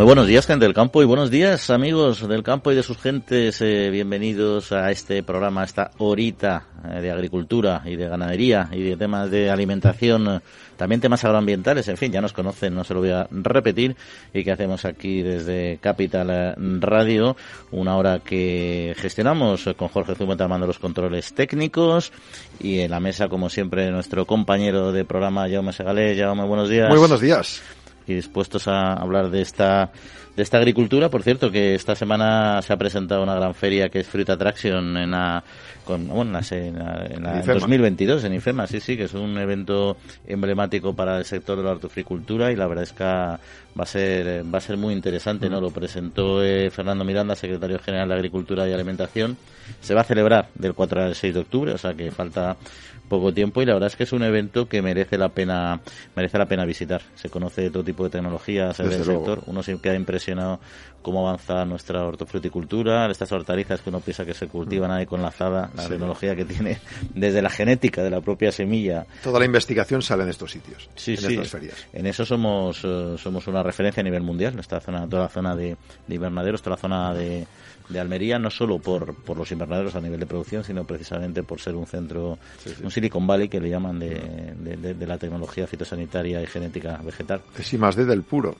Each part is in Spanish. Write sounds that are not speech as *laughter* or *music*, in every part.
Muy buenos días, gente del campo, y buenos días, amigos del campo y de sus gentes. Eh, bienvenidos a este programa, a esta horita eh, de agricultura y de ganadería y de temas de alimentación, también temas agroambientales. En fin, ya nos conocen, no se lo voy a repetir. Y que hacemos aquí desde Capital Radio, una hora que gestionamos con Jorge Zumeta armando los controles técnicos y en la mesa, como siempre, nuestro compañero de programa, Jaume Segalé. Jaume, buenos días. Muy buenos días dispuestos a hablar de esta de esta agricultura. Por cierto, que esta semana se ha presentado una gran feria que es Fruit Attraction en la, con, bueno, en la, 2022 en IFEMA, sí, sí, que es un evento emblemático para el sector de la hortofricultura y la verdad es que va a ser va a ser muy interesante, ¿no? Mm. Lo presentó eh, Fernando Miranda, secretario general de Agricultura y Alimentación. Se va a celebrar del 4 al 6 de octubre, o sea que falta poco tiempo y la verdad es que es un evento que merece la pena merece la pena visitar. Se conoce todo tipo de tecnologías del sector. Uno se queda impresionado cómo avanza nuestra hortofruticultura, estas hortalizas que uno piensa que se cultivan ahí con la azada, la tecnología que tiene desde la genética de la propia semilla. Toda la investigación sale en estos sitios, sí, en sí. estas ferias. En eso somos eh, somos una referencia a nivel mundial, esta zona, toda la zona de, de invernaderos, toda la zona de de Almería, no solo por, por los invernaderos a nivel de producción, sino precisamente por ser un centro, un Silicon Valley que le llaman de, de, la tecnología fitosanitaria y genética vegetal. Es I más D del puro.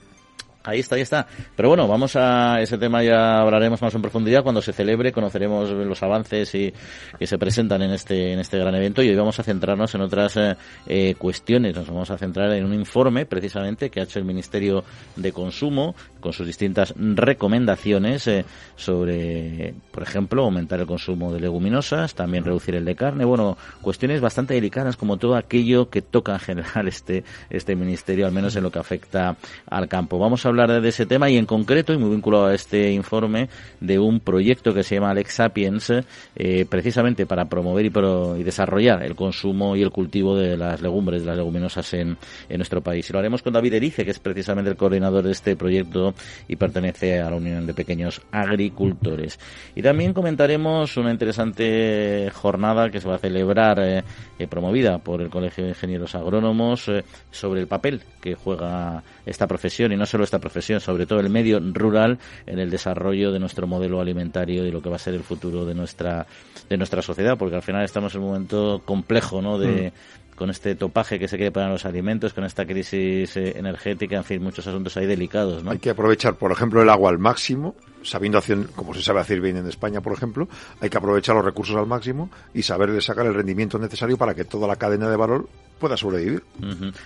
Ahí está, ahí está. Pero bueno, vamos a ese tema ya hablaremos más en profundidad cuando se celebre, conoceremos los avances y que se presentan en este en este gran evento y hoy vamos a centrarnos en otras eh, eh, cuestiones. Nos vamos a centrar en un informe precisamente que ha hecho el Ministerio de Consumo con sus distintas recomendaciones eh, sobre, por ejemplo, aumentar el consumo de leguminosas, también reducir el de carne. Bueno, cuestiones bastante delicadas como todo aquello que toca en general este este ministerio, al menos en lo que afecta al campo. Vamos a hablar de ese tema y en concreto, y muy vinculado a este informe, de un proyecto que se llama Alex Sapiens, eh, precisamente para promover y, y, desarrollar el consumo y el cultivo de las legumbres, de las leguminosas en, nuestro país. Y lo haremos con David Erice, que es precisamente el coordinador de este proyecto y pertenece a la Unión de Pequeños Agricultores. Y también comentaremos una interesante jornada que se va a celebrar, eh, eh, promovida por el Colegio de Ingenieros Agrónomos, sobre el papel que juega esta profesión y no solo esta profesión, sobre todo el medio rural en el desarrollo de nuestro modelo alimentario y lo que va a ser el futuro de nuestra de nuestra sociedad, porque al final estamos en un momento complejo, ¿no? De, mm. con este topaje que se quiere para los alimentos, con esta crisis eh, energética, en fin, muchos asuntos ahí delicados, ¿no? Hay que aprovechar, por ejemplo, el agua al máximo, sabiendo hacer, como se sabe hacer bien en España, por ejemplo, hay que aprovechar los recursos al máximo y saber sacar el rendimiento necesario para que toda la cadena de valor pueda sobrevivir.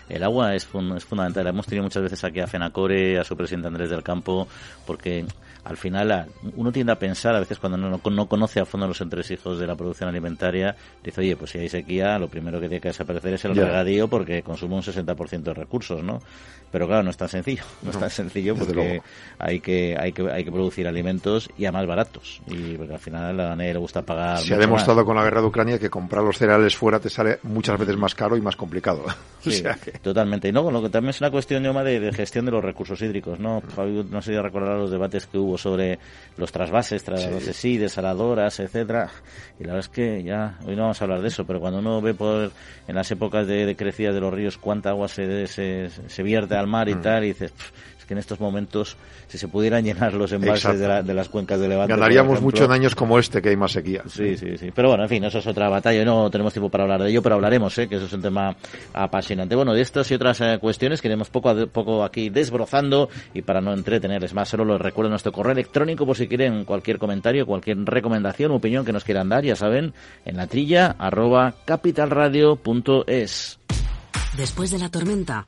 El agua es, es, fundamental. Hemos tenido muchas veces aquí a Fenacore, a su presidente Andrés del Campo, porque al final uno tiende a pensar, a veces cuando no, no conoce a fondo los entresijos de la producción alimentaria, dice, oye, pues si hay sequía, lo primero que tiene que desaparecer es el regadío porque consume un 60% de recursos, ¿no? Pero claro, no es tan sencillo, *laughs* no, es tan sencillo porque hay que, hay, que, hay que producir alimentos y a más baratos. Y porque al final a nadie le gusta pagar. Se ha demostrado con la guerra de Ucrania que comprar los cereales fuera te sale muchas veces más caro y más complicado. *laughs* Sí, totalmente. Y no, lo que también es una cuestión de, de, gestión de los recursos hídricos, ¿no? No sé si recordar los debates que hubo sobre los trasvases, trasvases sí. desaladoras, etcétera. Y la verdad es que ya, hoy no vamos a hablar de eso, pero cuando uno ve por en las épocas de, de crecida de los ríos cuánta agua se, se, se vierte al mar y mm. tal, y dices, que en estos momentos, si se pudieran llenar los envases de, las cuencas de Levante. Ganaríamos mucho en años como este, que hay más sequía. Sí, sí, sí. Pero bueno, en fin, eso es otra batalla. No tenemos tiempo para hablar de ello, pero hablaremos, ¿eh? que eso es un tema apasionante. Bueno, de estas y otras eh, cuestiones que iremos poco a poco aquí desbrozando y para no entretenerles más, solo les recuerdo nuestro correo electrónico por si quieren cualquier comentario, cualquier recomendación opinión que nos quieran dar, ya saben, en la trilla arroba capitalradio.es. Después de la tormenta,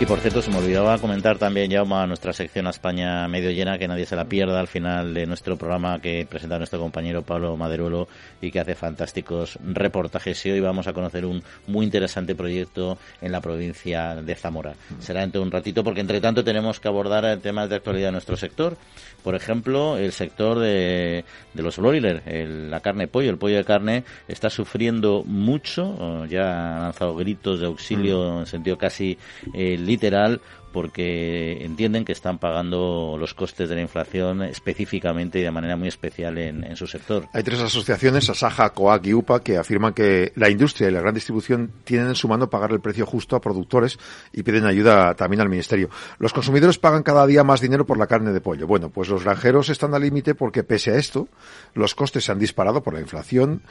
Y por cierto, se me olvidaba comentar también, ya a nuestra sección a España medio llena, que nadie se la pierda al final de nuestro programa que presenta nuestro compañero Pablo Maderuelo y que hace fantásticos reportajes. Y hoy vamos a conocer un muy interesante proyecto en la provincia de Zamora. Será dentro de un ratito, porque entre tanto tenemos que abordar temas de actualidad de nuestro sector. Por ejemplo, el sector de, de los broilers, la carne pollo. El pollo de carne está sufriendo mucho, ya ha lanzado gritos de auxilio en sentido casi eh, literal porque entienden que están pagando los costes de la inflación específicamente y de manera muy especial en, su sector. Hay tres asociaciones, Asaja, COAC y UPA, que afirman que la industria y la gran distribución tienen en su mano pagar el precio justo a productores y piden ayuda también al Ministerio. Los consumidores pagan cada día más dinero por la carne de pollo. Bueno, pues los granjeros están al límite porque pese a esto, los costes se han disparado por la inflación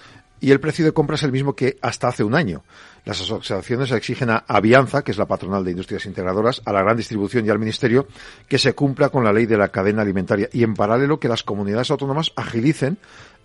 y el precio de compra es el mismo que hasta hace un año. Las asociaciones exigen a Avianza, que es la patronal de industrias integradoras, a la gran distribución y al Ministerio que se cumpla con la ley de la cadena alimentaria. Y, en paralelo, que las comunidades autónomas agilicen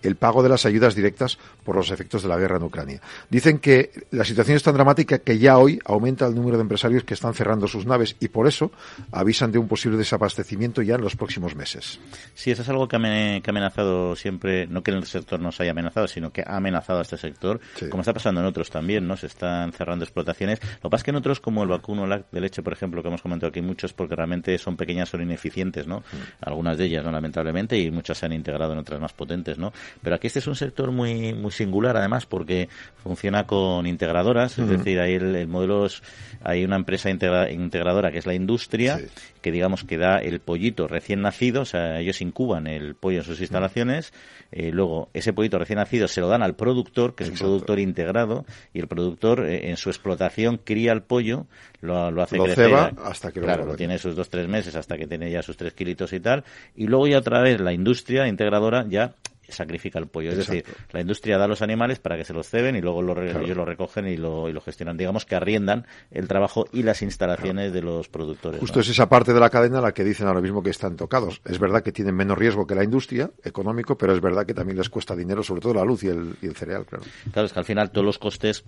el pago de las ayudas directas por los efectos de la guerra en Ucrania. Dicen que la situación es tan dramática que ya hoy aumenta el número de empresarios que están cerrando sus naves y por eso avisan de un posible desabastecimiento ya en los próximos meses. Sí, eso es algo que ha amenazado siempre, no que el sector nos haya amenazado, sino que ha amenazado a este sector, como está pasando en otros también, ¿no? Se están cerrando explotaciones. Lo que pasa es que en otros, como el vacuno de leche, por ejemplo, que hemos comentado aquí muchos, porque realmente son pequeñas, son ineficientes, ¿no? Algunas de ellas, ¿no? Lamentablemente, y muchas se han integrado en otras más potentes, ¿no? Pero aquí este es un sector muy muy singular, además, porque funciona con integradoras, es decir, ahí el, modelo es, hay una empresa integradora que es la industria, que digamos que da el pollito recién nacido, o sea, ellos incuban el pollo en sus instalaciones, eh, luego ese pollito recién nacido se lo dan al productor, que es un productor integrado, y el productor eh, en su explotación cría el pollo, lo, lo hace lo crecer. Ceba hasta que claro, lo, tiene sus dos, tres meses hasta que tiene ya sus tres kilitos y tal, y luego ya otra vez la industria integradora ya sacrifica el pollo. Es decir, la industria da los animales para que se los ceben y luego ellos lo recogen y lo, y lo, gestionan. Digamos que arriendan el trabajo y las instalaciones de los productores. Justo es esa parte de la cadena la que dicen ahora mismo que están tocados. Es verdad que tienen menos riesgo que la industria económico, pero es verdad que también les cuesta dinero, sobre todo la luz y el, y el cereal, claro. Claro, es que al final todos los costes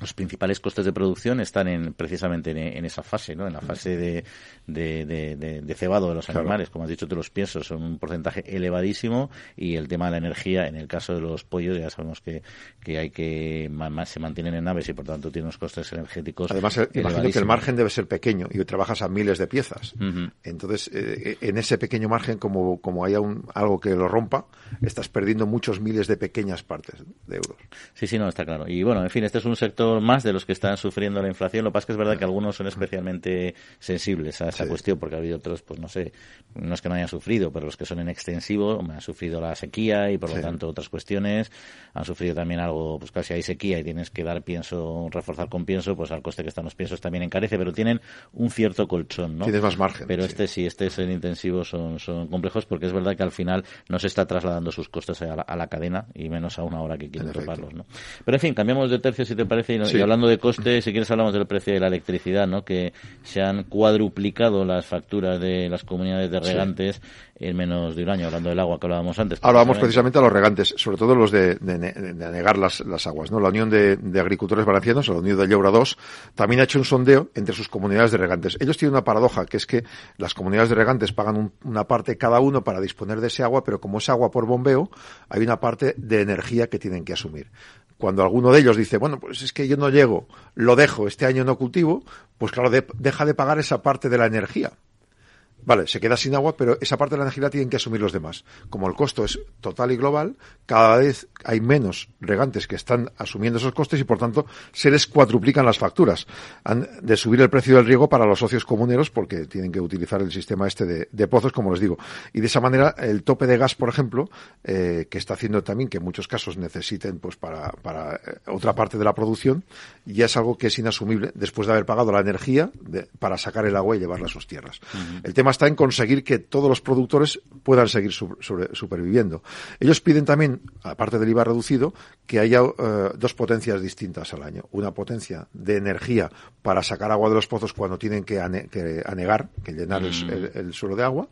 los principales costes de producción están en, precisamente en, esa fase, ¿no? En la fase de, de, cebado de los animales. Como has dicho tú, los piensos son un porcentaje elevadísimo y el tema de la energía, en el caso de los pollos, ya sabemos que, que hay que más se mantienen en naves y por tanto tienen unos costes energéticos. Además, eh, imagino que el margen debe ser pequeño y trabajas a miles de piezas. Entonces, eh, en ese pequeño margen, como, como haya un, algo que lo rompa, estás perdiendo muchos miles de pequeñas partes de euros. Sí, sí, no, está claro. Y bueno, en fin, este es un sector más de los que están sufriendo la inflación. Lo que pasa es que es verdad que algunos son especialmente sensibles a esa cuestión, porque ha habido otros, pues no sé, no es que no hayan sufrido, pero los que son en extensivo, han sufrido la sequía y por lo tanto otras cuestiones. Han sufrido también algo, pues casi hay sequía y tienes que dar pienso, reforzar con pienso, pues al coste que están los piensos también encarece, pero tienen un cierto colchón, ¿no? Tienes más margen. Pero este sí, este es en intensivo, son, son complejos porque es verdad que al final no se está trasladando sus costes a la, cadena y menos a una hora que quieren toparlos, ¿no? Pero en fin, cambiamos de tercio si te parece y, hablando de coste, si quieres hablamos del precio de la electricidad, ¿no? Que se han cuadruplicado las facturas de las comunidades de regantes en menos de un año, hablando del agua que hablábamos antes. Ahora vamos precisamente a los regantes, sobre todo los de, de, de negar las, las, aguas, ¿no? La Unión de, Agricultores Valencianos, la Unión de Lleura 2, también ha hecho un sondeo entre sus comunidades de regantes. Ellos tienen una paradoja, que es que las comunidades de regantes pagan una parte cada uno para disponer de ese agua, pero como es agua por bombeo, hay una parte de energía que tienen que asumir cuando alguno de ellos dice, bueno, pues es que yo no llego, lo dejo, este año no cultivo, pues claro, deja de pagar esa parte de la energía. Vale, se queda sin agua, pero esa parte de la energía la tienen que asumir los demás. Como el costo es total y global, cada vez hay menos regantes que están asumiendo esos costes y por tanto se les cuadruplican las facturas. Han de subir el precio del riego para los socios comuneros porque tienen que utilizar el sistema este de, pozos, como les digo. Y de esa manera el tope de gas, por ejemplo, eh, que está haciendo también que en muchos casos necesiten pues para, para eh, otra parte de la producción, ya es algo que es inasumible después de haber pagado la energía para sacar el agua y llevarla a sus tierras. El tema está en conseguir que todos los productores puedan seguir superviviendo. Ellos piden también, aparte del IVA reducido, que haya eh, dos potencias distintas al año. Una potencia de energía para sacar agua de los pozos cuando tienen que, anegar, que llenar mm. el, suelo de agua.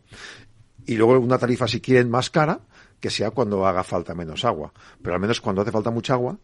Y luego una tarifa, si quieren, más cara, que sea cuando haga falta menos agua. Pero al menos cuando hace falta mucha agua,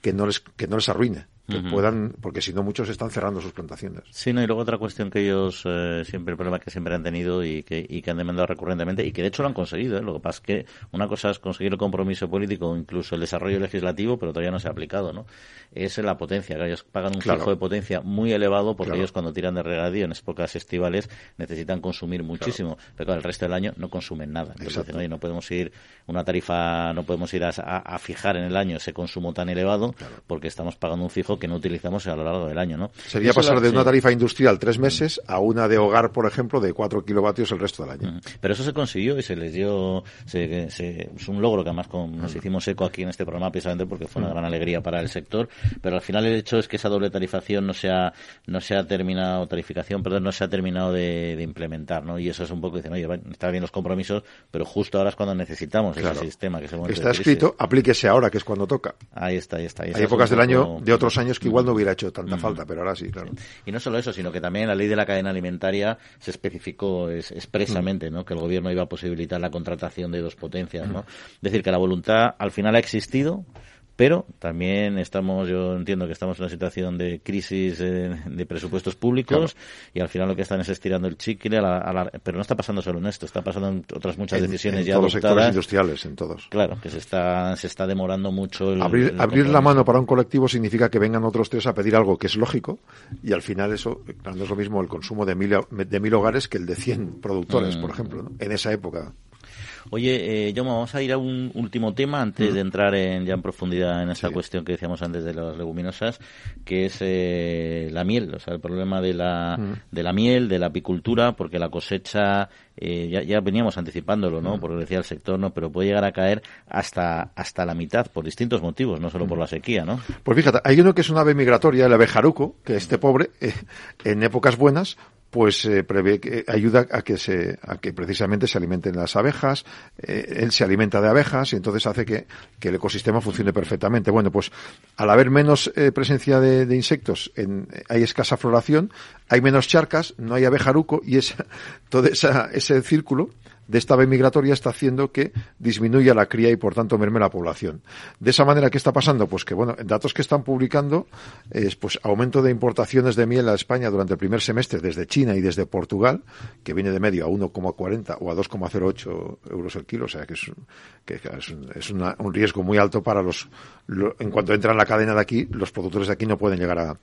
que no les, que no les arruine que puedan, porque si no muchos están cerrando sus plantaciones. Sí, no, y luego otra cuestión que ellos eh, siempre, el problema que siempre han tenido y que, y que han demandado recurrentemente y que de hecho lo han conseguido, ¿eh? lo que pasa es que una cosa es conseguir el compromiso político, incluso el desarrollo legislativo, pero todavía no se ha aplicado, ¿no? Es la potencia, que ellos pagan un fijo de potencia muy elevado porque ellos cuando tiran de regadío en épocas estivales necesitan consumir muchísimo, pero el resto del año no consumen nada. Entonces dicen, oye, no podemos ir una tarifa, no podemos ir a, a, fijar en el año ese consumo tan elevado porque estamos pagando un fijo que no utilizamos a lo largo del año, ¿no? Sería pasar de una tarifa industrial tres meses a una de hogar, por ejemplo, de cuatro kilovatios el resto del año. Pero eso se consiguió y se les dio, es un logro que además con, nos hicimos eco aquí en este programa precisamente porque fue una gran alegría para el sector, pero al final el hecho es que esa doble tarifación no se ha, no se ha terminado, tarificación, perdón, no se ha terminado de, implementar, ¿no? Y eso es un poco, dicen, oye, está bien los compromisos, pero justo ahora es cuando necesitamos ese sistema que se Está escrito, aplíquese ahora, que es cuando toca. Ahí está, ahí está. Hay épocas del año, de otros años que igual no hubiera hecho tanta falta, pero ahora sí, claro. Y no solo eso, sino que también la ley de la cadena alimentaria se especificó expresamente, ¿no? Que el gobierno iba a posibilitar la contratación de dos potencias, ¿no? Es decir, que la voluntad al final ha existido, pero también estamos, yo entiendo que estamos en una situación de crisis eh, de presupuestos públicos y al final lo que están es estirando el chicle, a la, pero no está pasando solo en esto, está pasando en otras muchas decisiones en ya todos los sectores industriales, en todos. Claro, que se está, se está demorando mucho. El, abrir, abrir la mano para un colectivo significa que vengan otros tres a pedir algo que es lógico y al final eso, no es lo mismo el consumo de mil, de mil hogares que el de 100 productores, mm. por ejemplo, en esa época. Oye, eh, vamos a ir a un último tema antes de entrar en, ya en profundidad en esa cuestión que decíamos antes de las leguminosas, que es eh, la miel, o sea, el problema de la, de la miel, de la apicultura, porque la cosecha, eh, ya, ya, veníamos anticipándolo, ¿no? Porque decía el sector, ¿no? Pero puede llegar a caer hasta, hasta la mitad por distintos motivos, no solo por la sequía, ¿no? Pues fíjate, hay uno que es una ave migratoria, el abejaruco, que este pobre, eh, en épocas buenas, pues eh, prevé que ayuda a que se a que precisamente se alimenten las abejas eh, él se alimenta de abejas y entonces hace que, que, el ecosistema funcione perfectamente. Bueno pues al haber menos eh, presencia de, insectos en, hay escasa floración hay menos charcas no hay abejaruco y esa *laughs* todo esa, ese círculo de esta ave migratoria está haciendo que disminuya la cría y por tanto merme la población. De esa manera, ¿qué está pasando? Pues que, bueno, datos que están publicando es pues aumento de importaciones de miel a España durante el primer semestre desde China y desde Portugal, que viene de medio a 1,40 o a 2,08 euros el kilo, o sea que es, que es, es un riesgo muy alto para los, en cuanto entran en la cadena de aquí, los productores de aquí no pueden llegar a,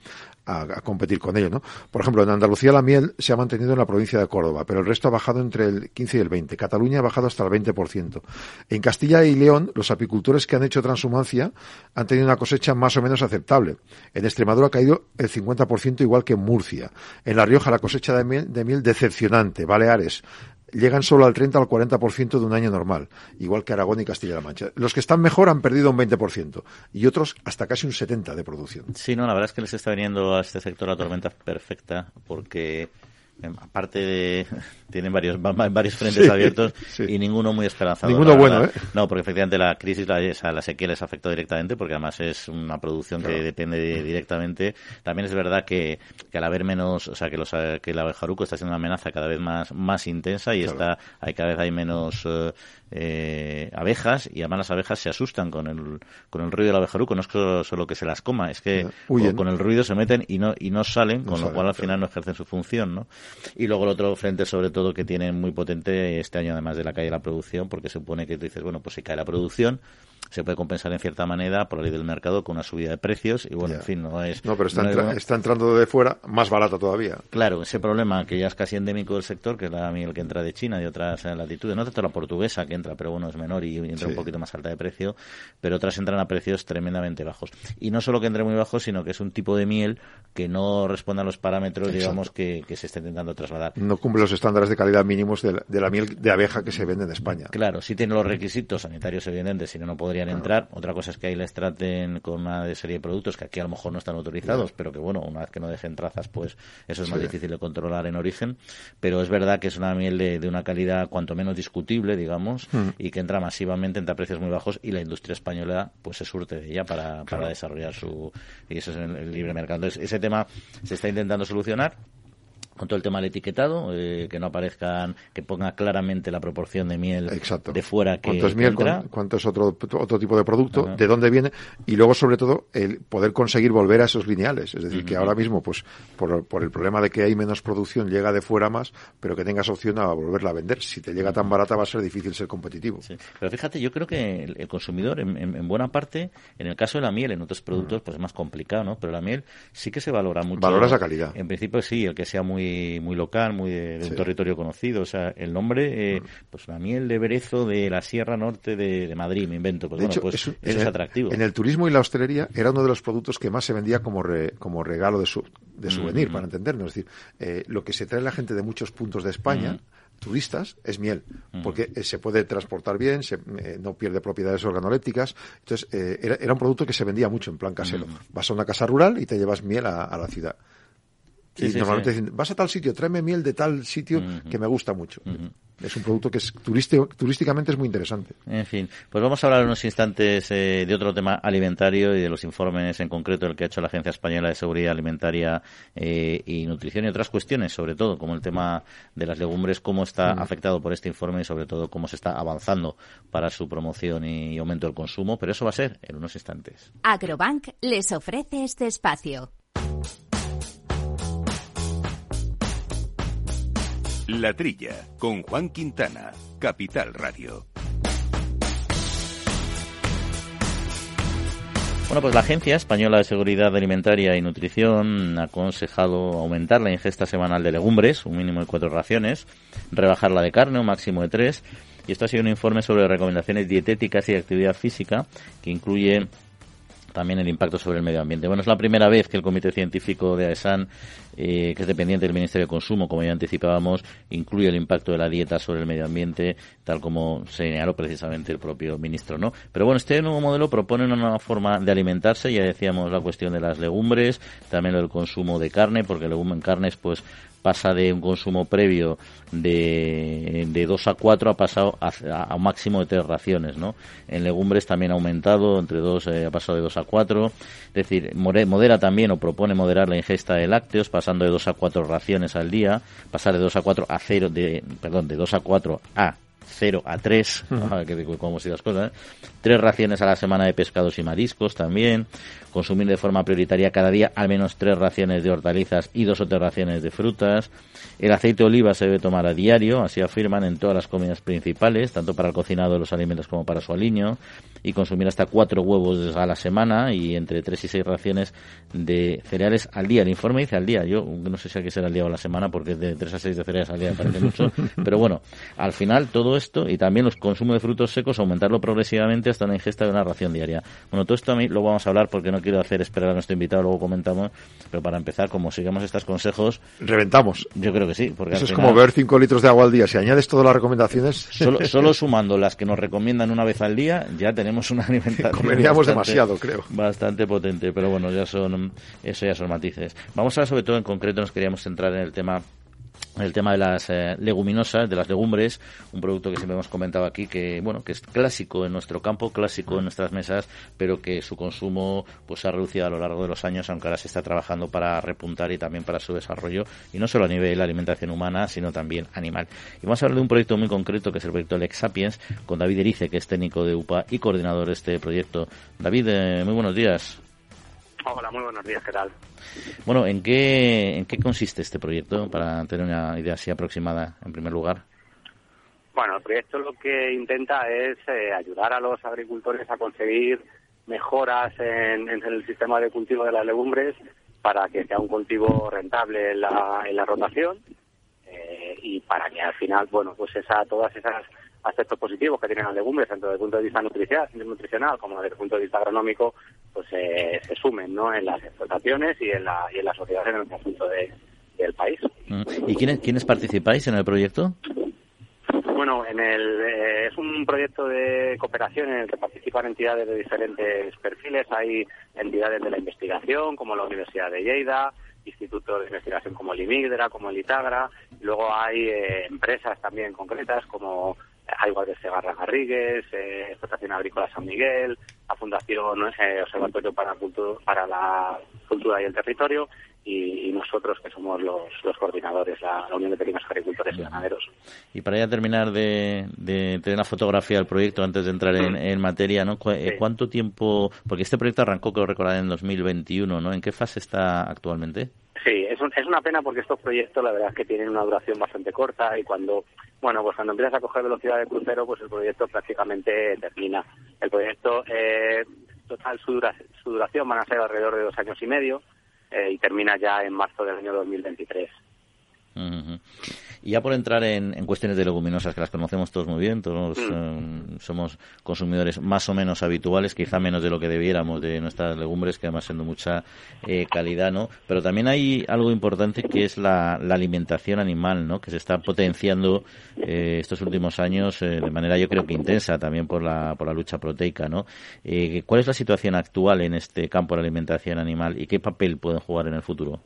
a, competir con ello, ¿no? Por ejemplo, en Andalucía la miel se ha mantenido en la provincia de Córdoba, pero el resto ha bajado entre el 15 y el 20. Cataluña ha bajado hasta el 20%. En Castilla y León, los apicultores que han hecho transhumancia han tenido una cosecha más o menos aceptable. En Extremadura ha caído el 50%, igual que en Murcia. En La Rioja la cosecha de miel, de miel decepcionante. Baleares llegan solo al 30 al 40% de un año normal, igual que Aragón y Castilla-La Mancha. Los que están mejor han perdido un 20% y otros hasta casi un 70% de producción. Sí, no, la verdad es que les está viniendo a este sector la tormenta perfecta porque aparte de *laughs* tienen varios varios frentes abiertos y ninguno muy esperanzador. Ninguno bueno, ¿eh? No, porque efectivamente la crisis, la, la sequía les afectó directamente porque además es una producción que depende directamente. También es verdad que, que, al haber menos, o sea, que los que el abejaruco está siendo una amenaza cada vez más más intensa y está hay cada vez hay menos eh, eh, abejas y además las abejas se asustan con el, con el ruido del abejaruco. No es solo que se las coma, es que con, el ruido se meten y no, y no salen, con lo cual al final no ejercen su función, ¿no? Y luego el otro frente sobre todo que tienen muy potente este año además de la caída de la producción, porque se supone que tú dices, bueno, pues si cae la producción, se puede compensar en cierta manera por la ley del mercado con una subida de precios y bueno, en fin, no es... No, pero está, entrando de fuera más barata todavía. Claro, ese problema que ya es casi endémico del sector, que es la miel que entra de China y otras latitudes, no tanto la portuguesa que entra, pero bueno, es menor y entra un poquito más alta de precio, pero otras entran a precios tremendamente bajos. Y no solo que entre muy bajos, sino que es un tipo de miel que no responde a los parámetros, digamos, que, se está intentando trasladar. No cumple los estándares de calidad mínimos de la, miel de abeja que se vende en España. Claro, sí tiene los requisitos sanitarios evidentes, si no, no podría entrar. Otra cosa es que ahí les traten con una serie de productos que aquí a lo mejor no están autorizados, pero que bueno, una vez que no dejen trazas, pues eso es más difícil de controlar en origen. Pero es verdad que es una miel de, una calidad cuanto menos discutible, digamos, hmm. y que entra masivamente, entre precios muy bajos y la industria española pues se surte de ella para, para desarrollar su... y eso es el, libre mercado. Entonces, ese tema se está intentando solucionar con todo el tema del etiquetado, eh, que no aparezcan, que ponga claramente la proporción de miel de fuera que cuánto es miel, cuánto es otro, otro tipo de producto, de dónde viene y luego sobre todo el poder conseguir volver a esos lineales, es decir, que ahora mismo pues por, por, el problema de que hay menos producción llega de fuera más, pero que tengas opción a volverla a vender. Si te llega tan barata va a ser difícil ser competitivo. Pero fíjate, yo creo que el, consumidor en, buena parte, en el caso de la miel, en otros productos pues es más complicado, ¿no? Pero la miel sí que se valora mucho. Valora esa calidad. En principio sí, el que sea muy muy, local, muy de, un territorio conocido. O sea, el nombre, eh, mm. pues la miel de Berezo de la Sierra Norte de, Madrid, me invento. Pues, bueno, pues eso es atractivo. En el turismo y la hostelería era uno de los productos que más se vendía como, como regalo de, su, de souvenir, mm. para entendernos. Es decir, eh, lo que se trae la gente de muchos puntos de España. Mm. turistas es miel, porque eh, se puede transportar bien, se, no pierde propiedades organolépticas. Entonces, era, era, un producto que se vendía mucho en plan casero. Vas a una casa rural y te llevas miel a la ciudad y normalmente dicen, vas a tal sitio, tráeme miel de tal sitio que me gusta mucho. Es un producto que es turísticamente es muy interesante. En fin, pues vamos a hablar unos instantes eh, de otro tema alimentario y de los informes en concreto el que ha hecho la Agencia Española de Seguridad Alimentaria eh, y Nutrición y otras cuestiones, sobre todo como el tema de las legumbres, cómo está afectado por este informe y sobre todo cómo se está avanzando para su promoción y aumento del consumo, pero eso va a ser en unos instantes. Agrobank les ofrece este espacio. La Trilla, con Juan Quintana, Capital Radio. Bueno, pues la Agencia Española de Seguridad Alimentaria y Nutrición ha aconsejado aumentar la ingesta semanal de legumbres, un mínimo de cuatro raciones, rebajar la de carne, un máximo de tres. Y esto ha sido un informe sobre recomendaciones dietéticas y actividad física que incluye también el impacto sobre el medio ambiente. Bueno, es la primera vez que el Comité Científico de AESAN, eh, que es dependiente del Ministerio de Consumo, como ya anticipábamos, incluye el impacto de la dieta sobre el medio ambiente, tal como señaló precisamente el propio ministro, ¿no? Pero bueno, este nuevo modelo propone una nueva forma de alimentarse, ya decíamos la cuestión de las legumbres, también el consumo de carne, porque en carnes, pues pasa de un consumo previo de, de 2 a 4 ha pasado a, un máximo de 3 raciones, ¿no? En legumbres también ha aumentado, entre 2 eh, ha pasado de 2 a 4, es decir, modera también o propone moderar la ingesta de lácteos, pasando de 2 a 4 raciones al día, pasar de 2 a 4 a 0, de, perdón, de 2 a 4 a 0 a 3, que como si las cosas, ¿eh? tres raciones a la semana de pescados y mariscos también, consumir de forma prioritaria cada día al menos tres raciones de hortalizas y dos o tres raciones de frutas. El aceite de oliva se debe tomar a diario, así afirman en todas las comidas principales, tanto para el cocinado de los alimentos como para su aliño, y consumir hasta cuatro huevos a la semana y entre tres y seis raciones de cereales al día. El informe dice al día, yo no sé si hay que ser al día o a la semana porque de tres a seis de cereales al día parece mucho, *laughs* pero bueno, al final todo esto y también los consumos de frutos secos aumentarlo progresivamente hasta una ingesta de una ración diaria. Bueno, todo esto a mí lo vamos a hablar porque no quiero hacer esperar a nuestro invitado, luego comentamos, pero para empezar, como sigamos estos consejos... Reventamos. Yo creo que sí. Porque Eso es como beber 5 litros de agua al día. Si añades todas las recomendaciones... Solo, *laughs* solo sumando las que nos recomiendan una vez al día, ya tenemos una alimentación... *laughs* Comeríamos demasiado, creo. Bastante potente, pero bueno, ya son, eso ya son matices. Vamos a, sobre todo en concreto, nos queríamos centrar en el tema el tema de las eh, leguminosas, de las legumbres, un producto que siempre hemos comentado aquí que bueno que es clásico en nuestro campo, clásico en nuestras mesas, pero que su consumo pues ha reducido a lo largo de los años, aunque ahora se está trabajando para repuntar y también para su desarrollo y no solo a nivel de alimentación humana, sino también animal. Y vamos a hablar de un proyecto muy concreto que es el proyecto Lex Sapiens con David Erice, que es técnico de UPA y coordinador de este proyecto. David, eh, muy buenos días. Hola, muy buenos días, ¿qué tal? Bueno, ¿en qué, ¿en qué consiste este proyecto para tener una idea así aproximada en primer lugar? Bueno, el proyecto lo que intenta es eh, ayudar a los agricultores a conseguir mejoras en, el sistema de cultivo de las legumbres para que sea un cultivo rentable en la, en la rotación eh, y para que al final, bueno, pues esa, todas esas aspectos positivos que tienen las legumbres, tanto desde el punto de vista nutricional, nutricional como desde el punto de vista agronómico, pues eh, se sumen ¿no? en las explotaciones y en la, y en la sociedad en el conjunto de, del país. Mm. ¿Y quiénes, quiénes participáis en el proyecto? Bueno, en el, eh, es un proyecto de cooperación en el que participan entidades de diferentes perfiles. Hay entidades de la investigación, como la Universidad de Lleida, institutos de investigación como el IMIGDRA, como el ITAGRA. Luego hay eh, empresas también concretas, como Aguas de Segarra Garrigues, eh, Explotación Agrícola San Miguel, la Fundación eh, Observatorio para, para la Cultura y el Territorio y, nosotros que somos los, los coordinadores, la, Unión de Pequeños Agricultores y Ganaderos. Y para ya terminar de, tener una fotografía del proyecto antes de entrar en, mm. materia, ¿no? Eh, ¿cuánto tiempo? Porque este proyecto arrancó, creo recordar, en 2021, ¿no? ¿En qué fase está actualmente? Sí, es, es una pena porque estos proyectos la verdad es que tienen una duración bastante corta y cuando bueno, pues cuando empiezas a coger velocidad de crucero, pues el proyecto prácticamente termina. El proyecto, eh, total, su, su duración van a ser alrededor de dos años y medio eh, y termina ya en marzo del año 2023. Y ya por entrar en, cuestiones de leguminosas, que las conocemos todos muy bien, todos mm. eh, somos consumidores más o menos habituales, quizá menos de lo que debiéramos de nuestras legumbres, que además siendo mucha eh, calidad, ¿no? Pero también hay algo importante que es la, alimentación animal, ¿no? Que se está potenciando eh, estos últimos años de manera, yo creo que intensa, también por la, por la lucha proteica, ¿no? ¿Cuál es la situación actual en este campo de la alimentación animal y qué papel pueden jugar en el futuro?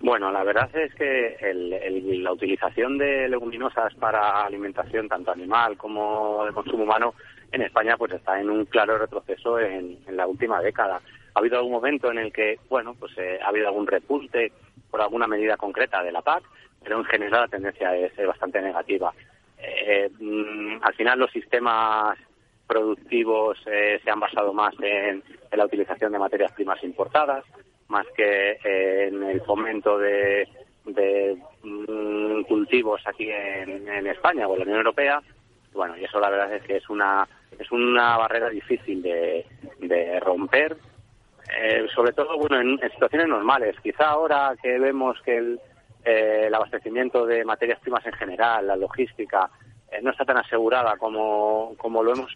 Bueno, la verdad es que la utilización de leguminosas para alimentación tanto animal como de consumo humano en España pues está en un claro retroceso en, la última década. Ha habido algún momento en el que, bueno, pues eh, ha habido algún repunte por alguna medida concreta de la PAC, pero en general la tendencia es bastante negativa. Eh, mm, al final los sistemas productivos eh, se han basado más en la utilización de materias primas importadas, más que en el fomento de, mm, cultivos aquí en, España o en la Unión Europea. Bueno, y eso la verdad es que es una es una barrera difícil de, romper, eh, sobre todo bueno en, situaciones normales. Quizá ahora que vemos que el, eh, el abastecimiento de materias primas en general, la logística, eh, no está tan asegurada como, como lo hemos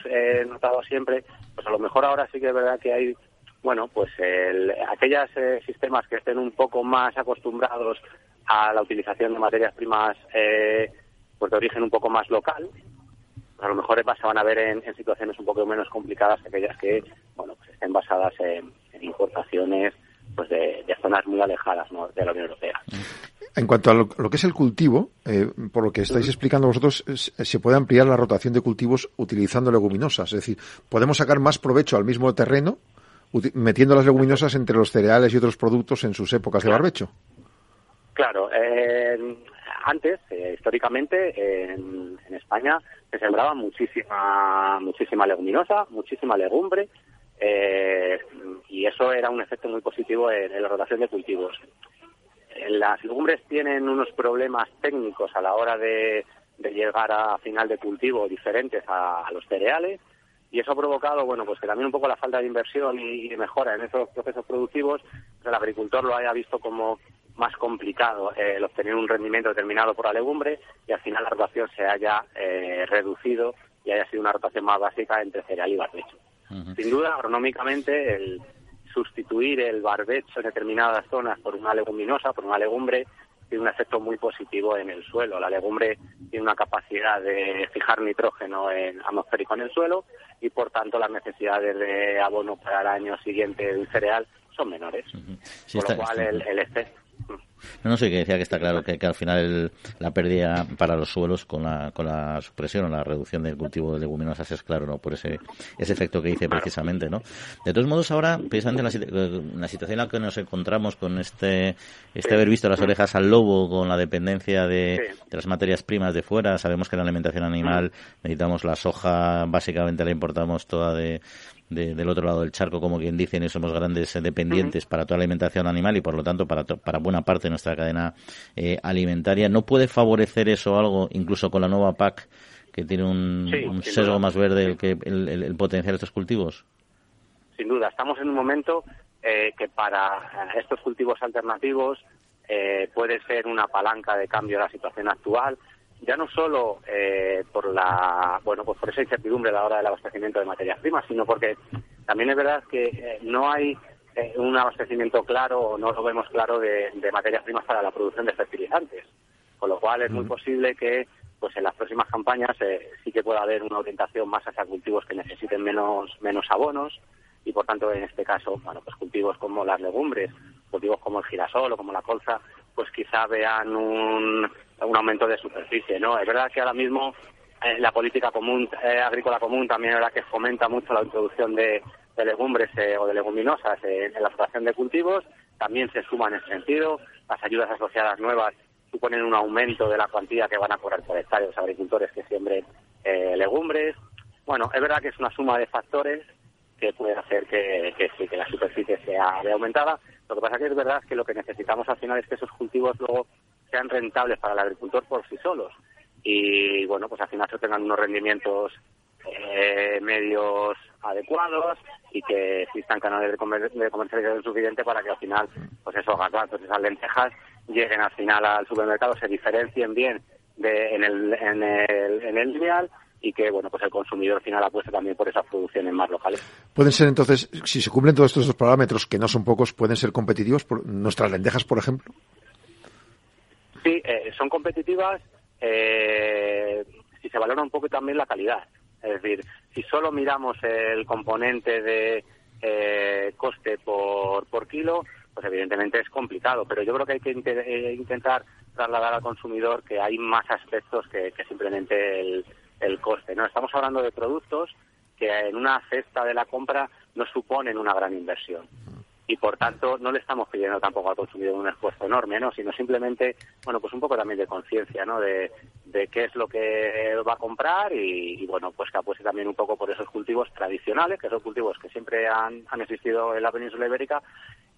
notado siempre, pues a lo mejor ahora sí que es verdad que hay bueno, pues el, aquellos eh, sistemas que estén un poco más acostumbrados a la utilización de materias primas eh, pues de origen un poco más local, pues a lo mejor se van a ver en, situaciones un poco menos complicadas que aquellas que bueno pues estén basadas en, importaciones pues de, zonas muy alejadas de la Unión Europea. En cuanto a lo, que es el cultivo, eh, por lo que estáis explicando vosotros, se puede ampliar la rotación de cultivos utilizando leguminosas. Es decir, podemos sacar más provecho al mismo terreno metiendo las leguminosas entre los cereales y otros productos en sus épocas de barbecho. Claro, antes, eh, históricamente, en, España se sembraba muchísima, muchísima leguminosa, muchísima legumbre, eh, y eso era un efecto muy positivo en, la rotación de cultivos. Las legumbres tienen unos problemas técnicos a la hora de, llegar a final de cultivo diferentes a los cereales, y eso ha provocado, bueno, pues que también un poco la falta de inversión y, de mejora en esos procesos productivos, el agricultor lo haya visto como más complicado eh, el obtener un rendimiento determinado por la legumbre y al final la rotación se haya eh, reducido y haya sido una rotación más básica entre cereal y barbecho. Sin duda, agronómicamente, el sustituir el barbecho en determinadas zonas por una leguminosa, por una legumbre, tiene un efecto muy positivo en el suelo. La legumbre tiene una capacidad de fijar nitrógeno en, atmosférico en el suelo y por tanto las necesidades de abono para el año siguiente del cereal son menores. Con lo cual el, el efecto no, no sé, que decía que está claro que, al final la pérdida para los suelos con la, con la supresión o la reducción del cultivo de leguminosas es claro, ¿no? Por ese, ese efecto que dice precisamente, ¿no? De todos modos, ahora, precisamente en la, situación en la que nos encontramos con este, este haber visto las orejas al lobo, con la dependencia de, de las materias primas de fuera, sabemos que la alimentación animal necesitamos la soja, básicamente la importamos toda de, del otro lado del charco, como quien dicen, y somos grandes eh, dependientes para toda la alimentación animal y por lo tanto para, para buena parte de nuestra cadena eh, alimentaria. ¿No puede favorecer eso algo, incluso con la nueva PAC, que tiene un, sesgo más verde que el, el, potenciar estos cultivos? Sin duda, estamos en un momento eh, que para estos cultivos alternativos puede ser una palanca de cambio de la situación actual ya no solo eh, por la bueno pues por esa incertidumbre a la hora del abastecimiento de materias primas sino porque también es verdad que eh, no hay eh, un abastecimiento claro o no lo vemos claro de, materias primas para la producción de fertilizantes. Con lo cual es muy posible que pues en las próximas campañas sí que pueda haber una orientación más hacia cultivos que necesiten menos menos abonos y por tanto en este caso bueno pues cultivos como las legumbres cultivos como el girasol o como la colza pues quizá vean un un aumento de superficie, ¿no? Es verdad que ahora mismo eh, la política común eh, agrícola común también es la que fomenta mucho la introducción de, legumbres o de leguminosas en la explotación de cultivos. También se suma en ese sentido. Las ayudas asociadas nuevas suponen un aumento de la cuantía que van a cobrar por hectárea los agricultores que siembren legumbres. Bueno, es verdad que es una suma de factores que puede hacer que, que, que la superficie sea aumentada. Lo que pasa que es verdad que lo que necesitamos al final es que esos cultivos luego sean rentables para el agricultor por sí solos y bueno, pues al final se tengan unos rendimientos eh, medios adecuados y que existan canales de, comercialización suficiente para que al final, pues esos garbanzos, esas lentejas lleguen al final al supermercado, se diferencien bien de, en el en el, en el lineal y que bueno pues el consumidor final apueste también por esas producciones más locales. Pueden ser entonces, si se cumplen todos estos parámetros, que no son pocos, pueden ser competitivos por nuestras lentejas, por ejemplo. Sí, eh, son competitivas eh, si se valora un poco también la calidad. Es decir, si solo miramos el componente de eh, coste por, por kilo, pues evidentemente es complicado, pero yo creo que hay que eh, intentar trasladar al consumidor que hay más aspectos que, que simplemente el, el coste. No estamos hablando de productos que en una cesta de la compra no suponen una gran inversión y por tanto no le estamos pidiendo tampoco al consumidor un esfuerzo enorme, ¿no? sino simplemente, bueno, pues un poco también de conciencia, ¿no? De, qué es lo que va a comprar y, bueno, pues que apueste también un poco por esos cultivos tradicionales, que son cultivos que siempre han, han existido en la península ibérica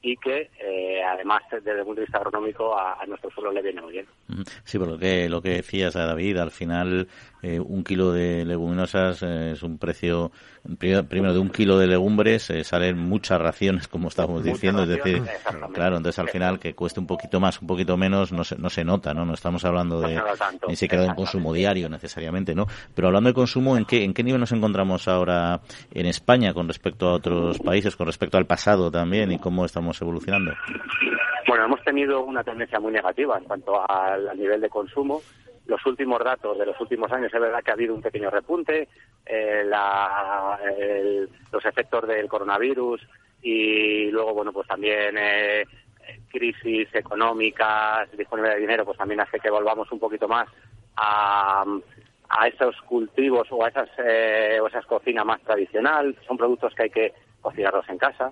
y que eh, además desde el punto de vista agronómico a, nuestro suelo le viene muy bien. Sí, por lo que, lo que decías, David, al final eh, un kilo de leguminosas eh, es un precio, primero, de un kilo de legumbres salen muchas raciones, como estamos diciendo, es decir, claro, entonces al final que cueste un poquito más, un poquito menos, no se, no se nota, ¿no? No estamos hablando de ni siquiera de un consumo diario necesariamente, ¿no? Pero hablando de consumo, ¿en qué, ¿en qué nivel nos encontramos ahora en España con respecto a otros países, con respecto al pasado también y cómo estamos evolucionando? Bueno, hemos tenido una tendencia muy negativa en cuanto al, nivel de consumo. Los últimos datos de los últimos años es verdad que ha habido un pequeño repunte. Eh, los efectos del coronavirus y luego, bueno, pues también eh, crisis económicas, disponibilidad de dinero, pues también hace que volvamos un poquito más a, a esos cultivos o a esas, eh, o esas cocinas más tradicional. Son productos que hay que cocinarlos en casa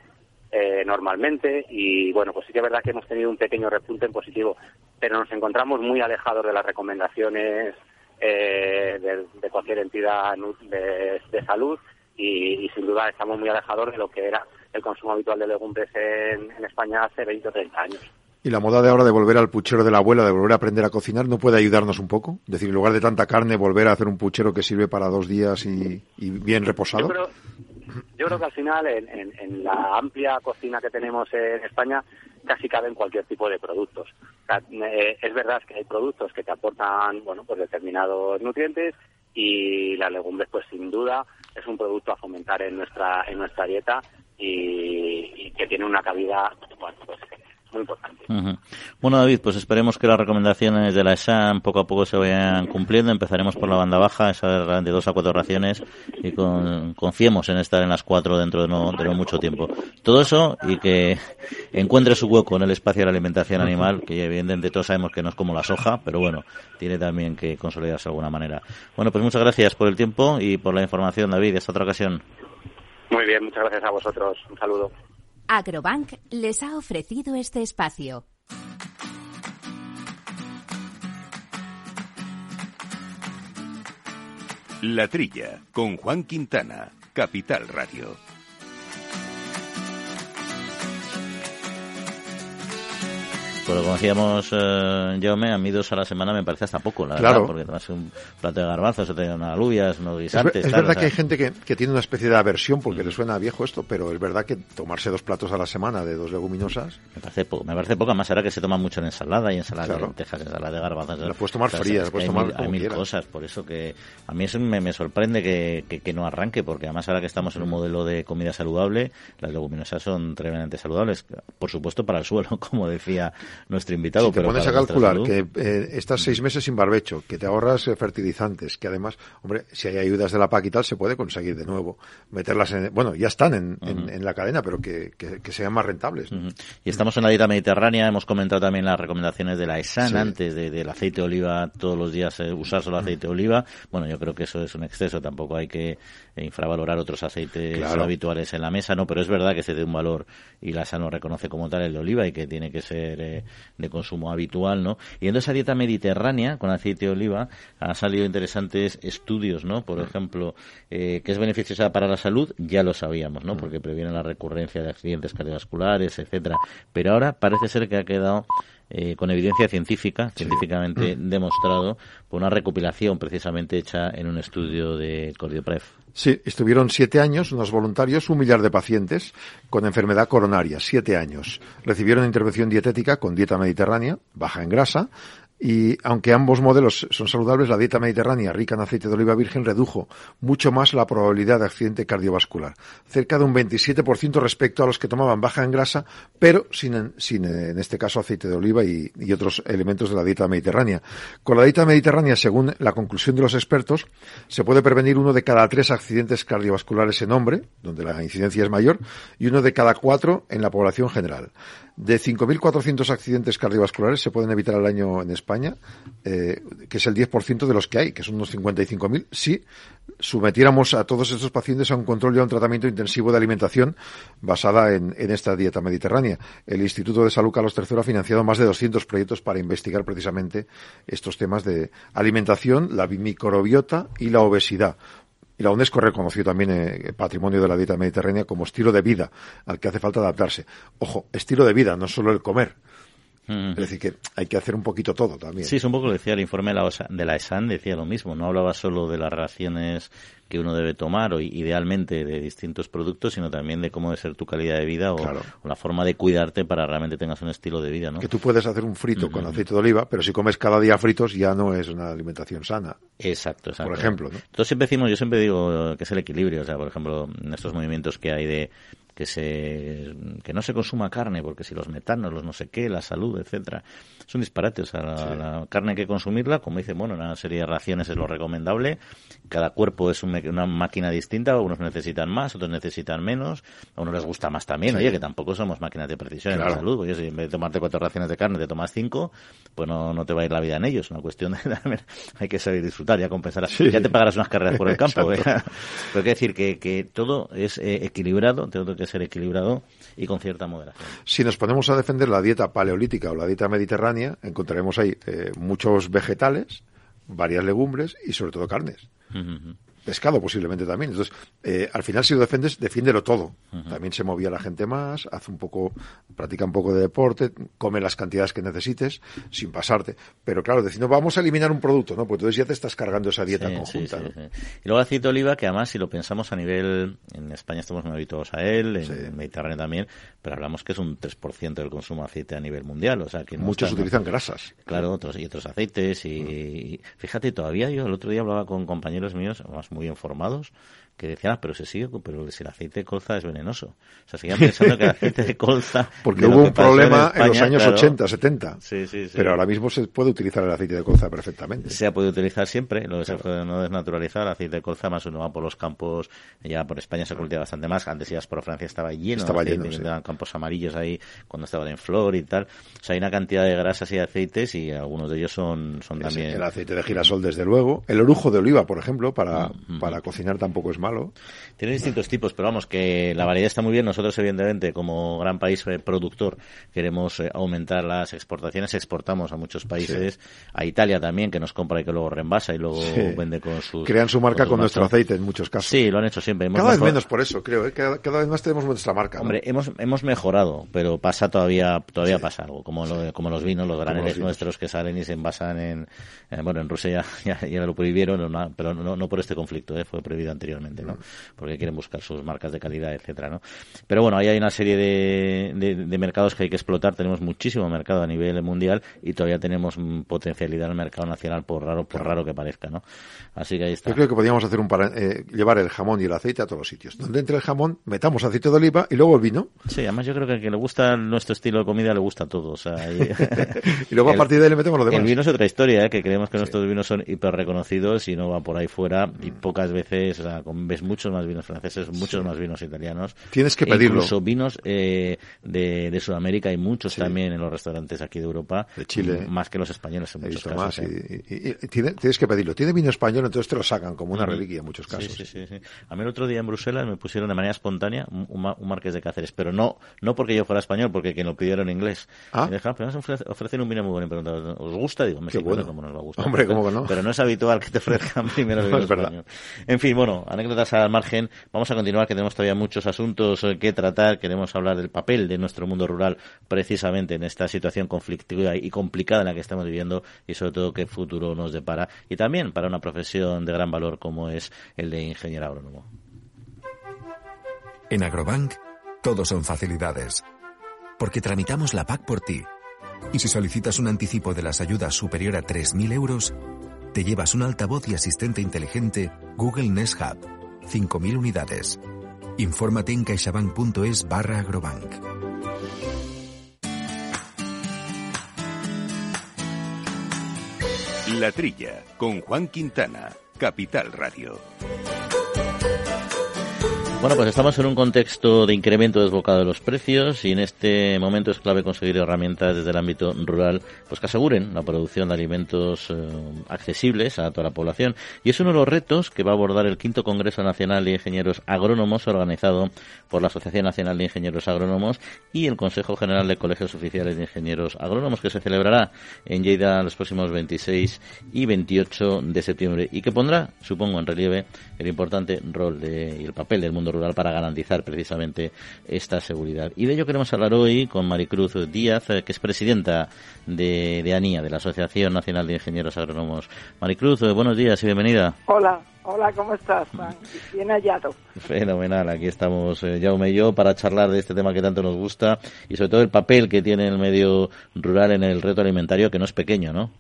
eh, normalmente y bueno, pues sí que es verdad que hemos tenido un pequeño repunte en positivo, pero nos encontramos muy alejados de las recomendaciones eh, de, cualquier entidad de, salud y, sin duda estamos muy alejados de lo que era el consumo habitual de legumbres en, en España hace 20 o 30 años. ¿Y la moda de ahora de volver al puchero de la abuela, de volver a aprender a cocinar, no puede ayudarnos un poco? Es decir, en lugar de tanta carne, volver a hacer un puchero que sirve para dos días y, bien reposado. Yo creo, que al final, en, la amplia cocina que tenemos en España, casi caben cualquier tipo de productos. Eh, es verdad que hay productos que te aportan, bueno, pues determinados nutrientes y las legumbres, pues sin duda, es un producto a fomentar en nuestra en nuestra dieta y, y que tiene una cabida, bueno, pues muy importante. Bueno, David, pues esperemos que las recomendaciones de la ESAM poco a poco se vayan cumpliendo. Empezaremos por la banda baja, esa de dos a cuatro raciones, y confiemos en estar en las cuatro dentro de no, de mucho tiempo. Todo eso y que encuentre su hueco en el espacio de la alimentación animal, que evidentemente todos sabemos que no es como la soja, pero bueno, tiene también que consolidarse de alguna manera. Bueno, pues muchas gracias por el tiempo y por la información, David. Hasta otra ocasión. Muy bien, muchas gracias a vosotros. Un saludo. Agrobank les ha ofrecido este espacio. La Trilla, con Juan Quintana, Capital Radio. Pues como decíamos, eh, Jaume, a mí dos a la semana me parece hasta poco, la claro. verdad, porque tomas un plato de garbanzos, te unas alubias, unos guisantes. Es, verdad que hay gente que, que, tiene una especie de aversión porque le suena viejo esto, pero es verdad que tomarse dos platos a la semana de dos leguminosas. Me parece, poco, me parece poco, más ahora que se toma mucho en ensalada y ensalada de lentejas, ensalada de garbanzos. La puedes tomar fría, la puedes tomar hay, hay mil cosas, por eso que a mí eso me, me sorprende que, que, que, no arranque, porque además ahora que estamos en un modelo de comida saludable, las leguminosas son tremendamente saludables, por supuesto para el suelo, *laughs* como decía nuestro invitado. Si te pero pones a calcular salud- que eh, estás seis meses sin barbecho, que te ahorras eh, fertilizantes, que además, hombre, si hay ayudas de la PAC y tal, se puede conseguir de nuevo meterlas en, bueno, ya están en, en- en la cadena, pero que, que- que sean más rentables. Y estamos en la dieta mediterránea, hemos comentado también las recomendaciones de la ESAN Sí. antes de- del aceite de oliva, todos los días eh, usar solo aceite de oliva. Bueno, yo creo que eso es un exceso, tampoco hay que eh, infravalorar otros aceites Claro. habituales en la mesa, ¿no? Pero es verdad que se dé un valor y la ESAN lo reconoce como tal el de oliva y que tiene que ser eh, de consumo habitual, ¿no? Y en esa dieta mediterránea con aceite de oliva han salido interesantes estudios, ¿no? Por ejemplo, eh, que es beneficiosa para la salud, ya lo sabíamos, ¿no? Porque previene la recurrencia de accidentes cardiovasculares, etcétera. Pero ahora parece ser que ha quedado eh, con evidencia científica, científicamente demostrado, por una recopilación precisamente hecha en un estudio de Cordiopref. Sí, estuvieron siete años unos voluntarios, un millar de pacientes con enfermedad coronaria, siete años. Recibieron intervención dietética con dieta mediterránea, baja en grasa, y aunque ambos modelos son saludables, la dieta mediterránea rica en aceite de oliva virgen redujo mucho más la probabilidad de accidente cardiovascular, cerca de un 27% respecto a los que tomaban baja en grasa, pero sin, sin en este caso aceite de oliva y, y otros elementos de la dieta mediterránea. Con la dieta mediterránea, según la conclusión de los expertos, se puede prevenir uno de cada tres accidentes cardiovasculares en hombre, donde la incidencia es mayor, y uno de cada cuatro en la población general. De 5.400 accidentes cardiovasculares se pueden evitar al año en España, eh, que es el 10% de los que hay, que son unos 55.000, si sometiéramos a todos estos pacientes a un control y a un tratamiento intensivo de alimentación basada en, en esta dieta mediterránea. El Instituto de Salud Carlos III ha financiado más de 200 proyectos para investigar precisamente estos temas de alimentación, la microbiota y la obesidad. Y la UNESCO reconoció también eh, patrimonio de la dieta mediterránea como estilo de vida al que hace falta adaptarse. Ojo, estilo de vida, no solo el comer. Es decir, que hay que hacer un poquito todo también. Sí, es un poco lo decía el informe de la, OSA- de la ESAN, decía lo mismo, no hablaba solo de las raciones que uno debe tomar o idealmente de distintos productos, sino también de cómo debe ser tu calidad de vida o, Claro. o la forma de cuidarte para realmente tengas un estilo de vida, ¿no? Que tú puedes hacer un frito con aceite de oliva, pero si comes cada día fritos ya no es una alimentación sana. Exacto, exacto. Por ejemplo, ¿no? Entonces siempre decimos, yo siempre digo que es el equilibrio, o sea, por ejemplo, en estos movimientos que hay de que se que no se consuma carne porque si los metanos, los no sé qué, la salud, etcétera, es un disparate, o sea, la, la carne hay que consumirla, como dice, bueno, una serie de raciones es lo recomendable, cada cuerpo es un una máquina distinta, unos necesitan más, otros necesitan menos, a unos les gusta más también, oye, que tampoco somos máquinas de precisión en la salud, oye, si en vez de tomarte cuatro raciones de carne te tomas cinco, pues no, no te va a ir la vida en ellos, es una cuestión de *laughs* hay que saber disfrutar, ya compensarás, Sí. ya te pagarás unas carreras por el campo, ¿eh? *laughs* Pero hay que decir que, que todo es eh, equilibrado, todo que ser equilibrado y con cierta moderación. Si nos ponemos a defender la dieta paleolítica o la dieta mediterránea, encontraremos ahí eh, muchos vegetales, varias legumbres y sobre todo carnes. Pescado posiblemente también. Entonces, eh, al final si lo defendes, defiéndelo todo. También se movía la gente más, hace un poco, practica un poco de deporte, come las cantidades que necesites, sin pasarte. Pero claro, diciendo, vamos a eliminar un producto, ¿no? Pues entonces ya te estás cargando esa dieta Sí, conjunta. sí, ¿no? sí, sí. Y luego el aceite de oliva, que además, si lo pensamos a nivel, en España estamos muy habituados a él, en el Mediterráneo también, pero hablamos que es un 3% del consumo de aceite a nivel mundial. O sea, que no Muchos utilizan grasas. Claro, otros y otros aceites y, y fíjate, todavía yo el otro día hablaba con compañeros míos, más muy informados, que decían, ah, pero se sigue, pero si el aceite de colza es venenoso. O sea, seguían pensando que el aceite de colza... *laughs* Porque de hubo un problema en, los España, años claro, 80, 70. Sí, sí, sí. Pero ahora mismo se puede utilizar el aceite de colza perfectamente. se ha podido utilizar siempre, lo que se puede no desnaturalizar, el aceite de colza más uno va por los campos, ya por España se cultiva bastante más, antes ibas por Francia estaba lleno, Estaba de aceite, lleno, sí. campos amarillos ahí cuando estaban en flor y tal, o sea hay una cantidad de grasas y aceites y algunos de ellos son, son también... El aceite de girasol, desde luego. El orujo de oliva, por ejemplo, para, Mm, para cocinar tampoco es malo. Tiene distintos tipos, pero vamos, que la variedad está muy bien. Nosotros, evidentemente, como gran país eh, productor, queremos eh, aumentar las exportaciones. Exportamos a muchos países, a Italia también, que nos compra y que luego reembasa y luego Sí. vende con sus... Crean su marca con nuestro aceite en muchos casos. Sí, lo han hecho siempre. Hemos Cada vez menos por eso, creo. ¿eh? Cada, cada vez más tenemos nuestra marca. ¿no? Hombre, hemos, hemos mejorado, pero pasa todavía todavía pasa algo, como, lo- como los vinos, los graneles vinos. nuestros que salen y se envasan en... eh, bueno, en Rusia ya, *laughs* ya, ya lo prohibieron, pero no, no por este conflicto, eh, fue prohibido anteriormente. Precisamente, ¿no? Porque quieren buscar sus marcas de calidad, etcétera, ¿no? Pero bueno, ahí hay una serie de, de, mercados que hay que explotar. Tenemos muchísimo mercado a nivel mundial y todavía tenemos potencialidad en el mercado nacional por raro, por raro que parezca, ¿no? Así que ahí está. Yo creo que podríamos hacer un eh, llevar el jamón y el aceite a todos los sitios. Donde entre el jamón, metamos aceite de oliva y luego el vino. Sí, además yo creo que al que le gusta nuestro estilo de comida le gusta todo. O sea, *laughs* *laughs* y, luego a partir de ahí le metemos lo demás. El vino es otra historia, ¿eh? que creemos que nuestros vinos son hiper reconocidos y no va por ahí fuera. Y mm. pocas veces, o sea, ves muchos más vinos franceses, muchos más vinos italianos. Tienes que pedirlo. Incluso vinos eh, de, de, Sudamérica, hay muchos también en los restaurantes aquí de Europa. De Chile. Más que los españoles en muchos casos. ¿eh? y, tienes que pedirlo. Tiene vino español, entonces te lo sacan como una reliquia en muchos casos. Sí, sí, sí, A mí el otro día en Bruselas me pusieron de manera espontánea un, marqués de Cáceres, pero no no porque yo fuera español, porque quien lo pidieron en inglés. Ah. Me dejaron, ofrecen un vino muy bueno. Y ¿os gusta? Digo, me bueno. cómo nos va a gustar. Hombre, ¿cómo que no? Pero no es habitual que te ofrezcan *laughs* primero no, es verdad. En fin, bueno, anécdotas al margen. Vamos a continuar, que tenemos todavía muchos asuntos eh, que tratar. Queremos hablar del papel de nuestro mundo rural precisamente en esta situación conflictiva y complicada en la que estamos viviendo y sobre todo qué futuro nos depara. Y también para una profesión de gran valor como es el de ingeniero agrónomo. En Agrobank, todo son facilidades. Porque tramitamos la PAC por ti. Y si solicitas un anticipo de las ayudas superior a 3.000 euros, te llevas un altavoz y asistente inteligente Google Nest Hub. 5.000 unidades. Infórmate en caixabank.es barra agrobank. La Trilla, con Juan Quintana, Capital Radio. Bueno, pues estamos en un contexto de incremento desbocado de los precios y en este momento es clave conseguir herramientas desde el ámbito rural pues que aseguren la producción de alimentos eh, accesibles a toda la población. Y es uno de los retos que va a abordar el quinto Congreso Nacional de Ingenieros Agrónomos organizado por la Asociación Nacional de Ingenieros Agrónomos y el Consejo General de Colegios Oficiales de Ingenieros Agrónomos que se celebrará en Lleida los próximos 26 y 28 de septiembre y que pondrá, supongo, en relieve el importante rol de, y el papel del mundo rural para garantizar precisamente esta seguridad. Y de ello queremos hablar hoy con Maricruz Díaz, eh, que es presidenta de, de ANIA, de la Asociación Nacional de Ingenieros Agrónomos. Maricruz, eh, buenos días y bienvenida. Hola, hola, ¿cómo estás? Bien hallado. Fenomenal, aquí estamos eh, Jaume y yo para charlar de este tema que tanto nos gusta y sobre todo el papel que tiene el medio rural en el reto alimentario, que no es pequeño, ¿no?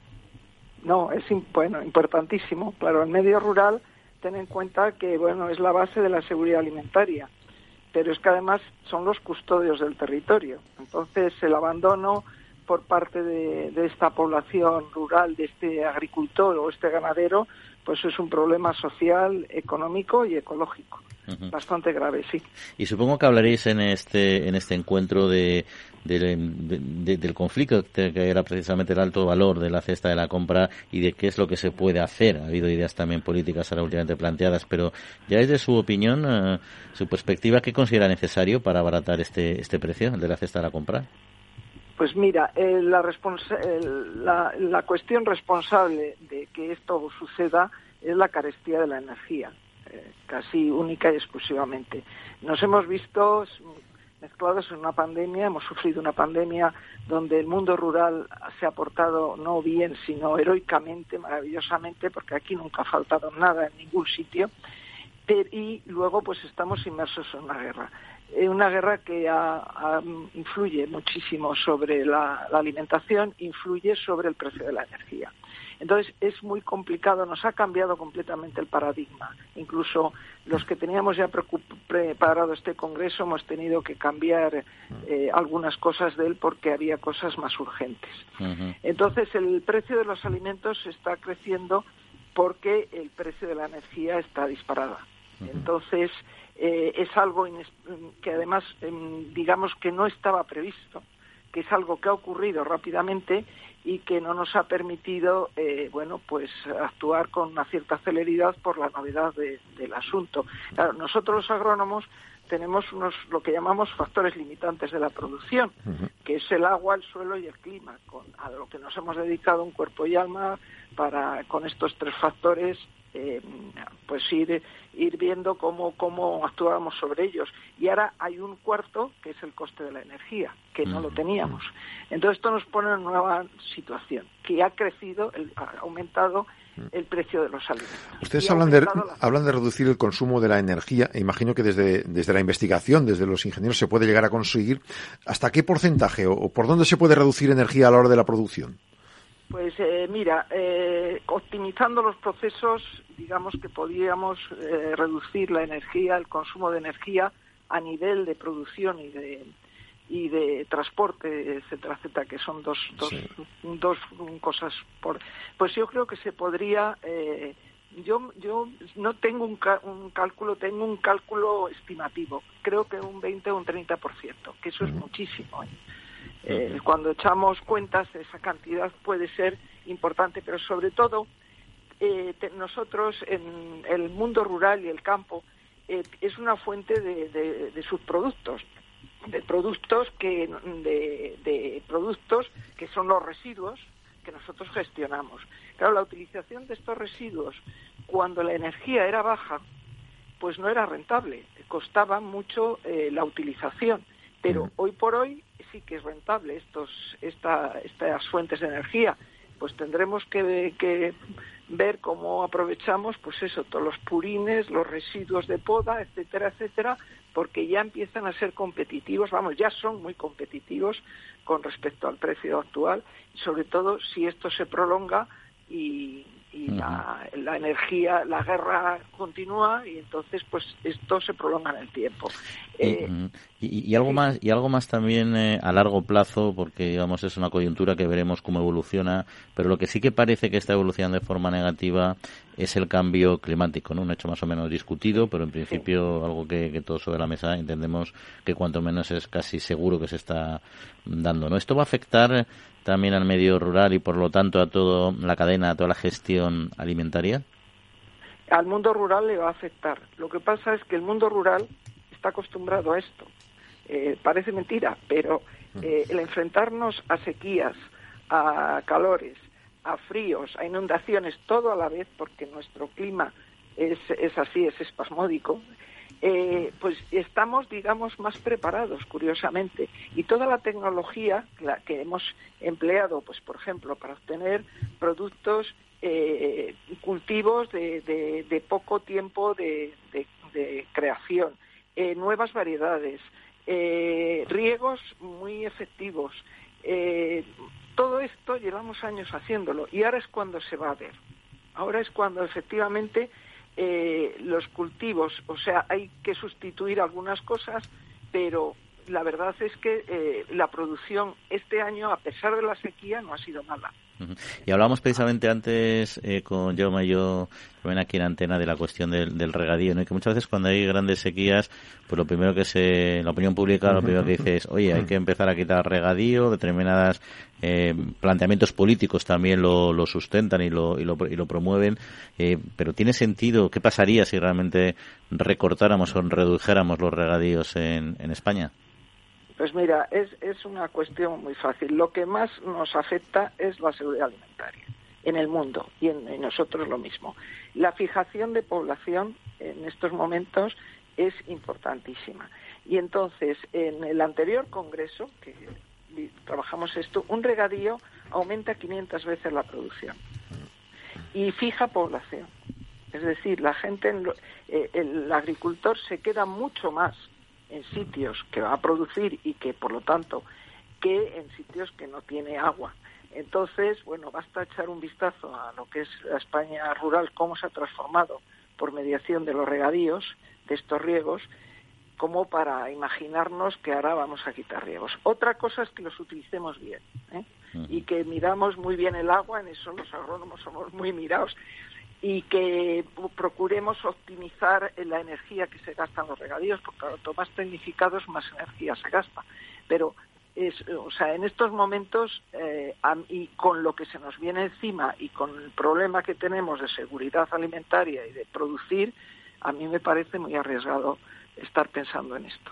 No, es bueno, importantísimo. Claro, el medio rural ten en cuenta que bueno es la base de la seguridad alimentaria, pero es que además son los custodios del territorio. Entonces el abandono por parte de, de esta población rural, de este agricultor o este ganadero, pues es un problema social, económico y ecológico. Bastante grave, sí. Y supongo que hablaréis en este, en este encuentro de, del conflicto que era precisamente el alto valor de la cesta de la compra y de qué es lo que se puede hacer. Ha habido ideas también políticas ahora últimamente planteadas, pero ya desde su opinión, eh, su perspectiva, ¿qué considera necesario para abaratar este, este precio de la cesta de la compra? Pues mira, eh, la, la, la cuestión responsable de que esto suceda es la carestía de la energía, eh, casi única y exclusivamente. Nos hemos visto mezclados en una pandemia, hemos sufrido una pandemia donde el mundo rural se ha portado no bien, sino heroicamente, maravillosamente, porque aquí nunca ha faltado nada en ningún sitio, y luego pues estamos inmersos en una guerra. Una guerra que influye muchísimo sobre la alimentación, influye sobre el precio de la energía. Entonces es muy complicado, nos ha cambiado completamente el paradigma. Incluso los que teníamos ya preparado este Congreso hemos tenido que cambiar eh, algunas cosas de él porque había cosas más urgentes. Entonces el precio de los alimentos está creciendo porque el precio de la energía está disparada. Entonces eh, es algo que además em, digamos que no estaba previsto, que es algo que ha ocurrido rápidamente y que no nos ha permitido eh, bueno pues actuar con una cierta celeridad por la novedad del asunto. Claro, nosotros los agrónomos tenemos unos lo que llamamos factores limitantes de la producción, que es el agua, el suelo y el clima, con, a lo que nos hemos dedicado un cuerpo y alma para con estos tres factores eh, pues ir, ir viendo cómo, cómo actuábamos sobre ellos. Y ahora hay un cuarto, que es el coste de la energía, que no lo teníamos. Entonces esto nos pone en una nueva situación, que ha crecido, ha aumentado el precio de los alimentos. Ustedes hablan de, hablan de reducir el consumo de la energía. E imagino que desde, desde la investigación, desde los ingenieros, se puede llegar a conseguir. ¿Hasta qué porcentaje o, por dónde se puede reducir energía a la hora de la producción? Pues eh, mira, eh, optimizando los procesos, digamos que podríamos eh, reducir la energía, el consumo de energía a nivel de producción y de, y de transporte, etcétera, etcétera, que son dos, dos, dos cosas. Por, pues yo creo que se podría. Eh, yo, yo no tengo un, un, cálculo, tengo un cálculo estimativo. Creo que un 20 o un 30%, que eso es muchísimo. ¿Eh? Eh, cuando echamos cuentas, esa cantidad puede ser importante, pero sobre todo nosotros en el mundo rural y el campo es una fuente de, de, de subproductos de productos que de, productos que son los residuos que nosotros gestionamos. Claro, la utilización de estos residuos cuando la energía era baja, pues no era rentable, costaba mucho eh, la utilización. Pero hoy por hoy sí que es rentable estos, esta, estas fuentes de energía. Pues tendremos que, que ver cómo aprovechamos, pues eso, todos los purines, los residuos de poda, etcétera, etcétera, porque ya empiezan a ser competitivos, vamos, ya son muy competitivos con respecto al precio actual, sobre todo si esto se prolonga y, la, energía, la guerra continúa y entonces pues esto se prolonga en el tiempo. Eh, y, algo más y algo más también eh, a largo plazo porque digamos es una coyuntura que veremos cómo evoluciona, pero lo que sí que parece que está evolucionando de forma negativa es el cambio climático, ¿no? Un hecho más o menos discutido, pero en principio algo que, que todos sobre la mesa entendemos que cuanto menos es casi seguro que se está dando, ¿no? Esto va a afectar también al medio rural y por lo tanto a toda la cadena, a toda la gestión alimentaria? Al mundo rural le va a afectar. Lo que pasa es que el mundo rural está acostumbrado a esto. Eh, parece mentira, pero eh, el enfrentarnos a sequías, a calores, a fríos, a inundaciones, todo a la vez, porque nuestro clima es, así, es espasmódico, eh, pues estamos, digamos, más preparados, curiosamente. Y toda la tecnología que hemos empleado, pues, por ejemplo, para obtener productos, eh, cultivos de, poco tiempo de, creación, eh, nuevas variedades, riegos muy efectivos. Todo esto llevamos años haciéndolo y ahora es cuando se va a ver. Ahora es cuando efectivamente eh, los cultivos, o sea, hay que sustituir algunas cosas, pero la verdad es que eh, la producción este año, a pesar de la sequía, no ha sido mala. Y hablamos precisamente antes eh, con Jaume y yo, también aquí en Antena, de la cuestión del, regadío, ¿no? Y que muchas veces cuando hay grandes sequías, pues lo primero que se, la opinión pública, lo primero que dice es, oye, hay que empezar a quitar regadío, determinadas eh, planteamientos políticos también lo, lo sustentan y lo, y lo, y lo promueven, eh, pero ¿tiene sentido? ¿Qué pasaría si realmente recortáramos o redujéramos los regadíos en, en España? Pues mira, es, es una cuestión muy fácil. Lo que más nos afecta es la seguridad alimentaria en el mundo y en, nosotros lo mismo. La fijación de población en estos momentos es importantísima. Y entonces, en el anterior congreso, que trabajamos esto, un regadío aumenta 500 veces la producción y fija población. Es decir, la gente, eh, el agricultor se queda mucho más en sitios que va a producir y que, por lo tanto, que en sitios que no tiene agua. Entonces, bueno, basta echar un vistazo a lo que es la España rural, cómo se ha transformado por mediación de los regadíos, de estos riegos, como para imaginarnos que ahora vamos a quitar riegos. Otra cosa es que los utilicemos bien ¿eh? y que miramos muy bien el agua, en eso los agrónomos somos muy mirados, y que procuremos optimizar la energía que se gasta en los regadíos, porque cuanto más tecnificados, más energía se gasta. Pero, es, o sea, en estos momentos, eh, y con lo que se nos viene encima y con el problema que tenemos de seguridad alimentaria y de producir, a mí me parece muy arriesgado estar pensando en esto.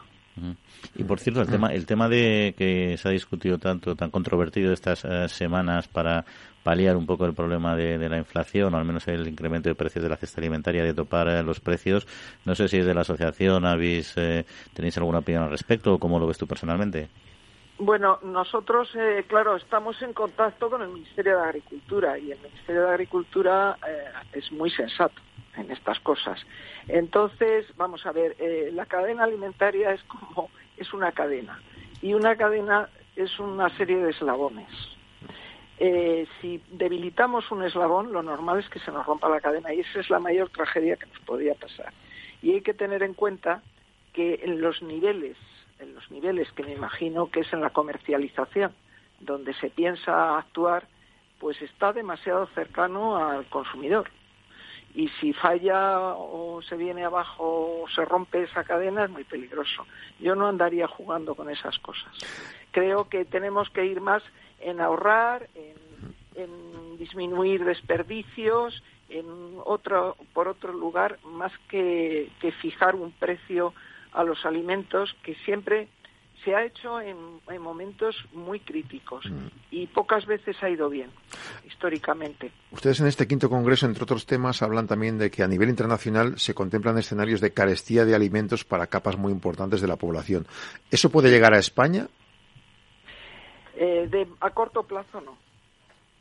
Y por cierto, el tema, el tema de que se ha discutido tanto, tan controvertido estas eh, semanas para paliar un poco el problema de, la inflación, o al menos el incremento de precios de la cesta alimentaria, de topar eh, los precios. No sé si desde la asociación habéis, eh, tenéis alguna opinión al respecto o cómo lo ves tú personalmente. Bueno, nosotros, eh, claro, estamos en contacto con el Ministerio de Agricultura y el Ministerio de Agricultura es muy sensato en estas cosas. Entonces, vamos a ver, eh, la cadena alimentaria es como es una cadena y una cadena es una serie de eslabones. si debilitamos un eslabón, lo normal es que se nos rompa la cadena y esa es la mayor tragedia que nos podría pasar. Y hay que tener en cuenta que en los niveles en los niveles que me imagino que es en la comercialización, donde se piensa actuar, pues está demasiado cercano al consumidor. Y si falla o se viene abajo o se rompe esa cadena es muy peligroso. Yo no andaría jugando con esas cosas. Creo que tenemos que ir más en ahorrar, en, disminuir desperdicios, en otro, por otro lugar, más que fijar un precio a los alimentos que siempre se ha hecho en, momentos muy críticos mm. y pocas veces ha ido bien, históricamente. Ustedes en este quinto congreso, entre otros temas, hablan también de que a nivel internacional se contemplan escenarios de carestía de alimentos para capas muy importantes de la población. ¿Eso puede llegar a España? Eh, de, a corto plazo no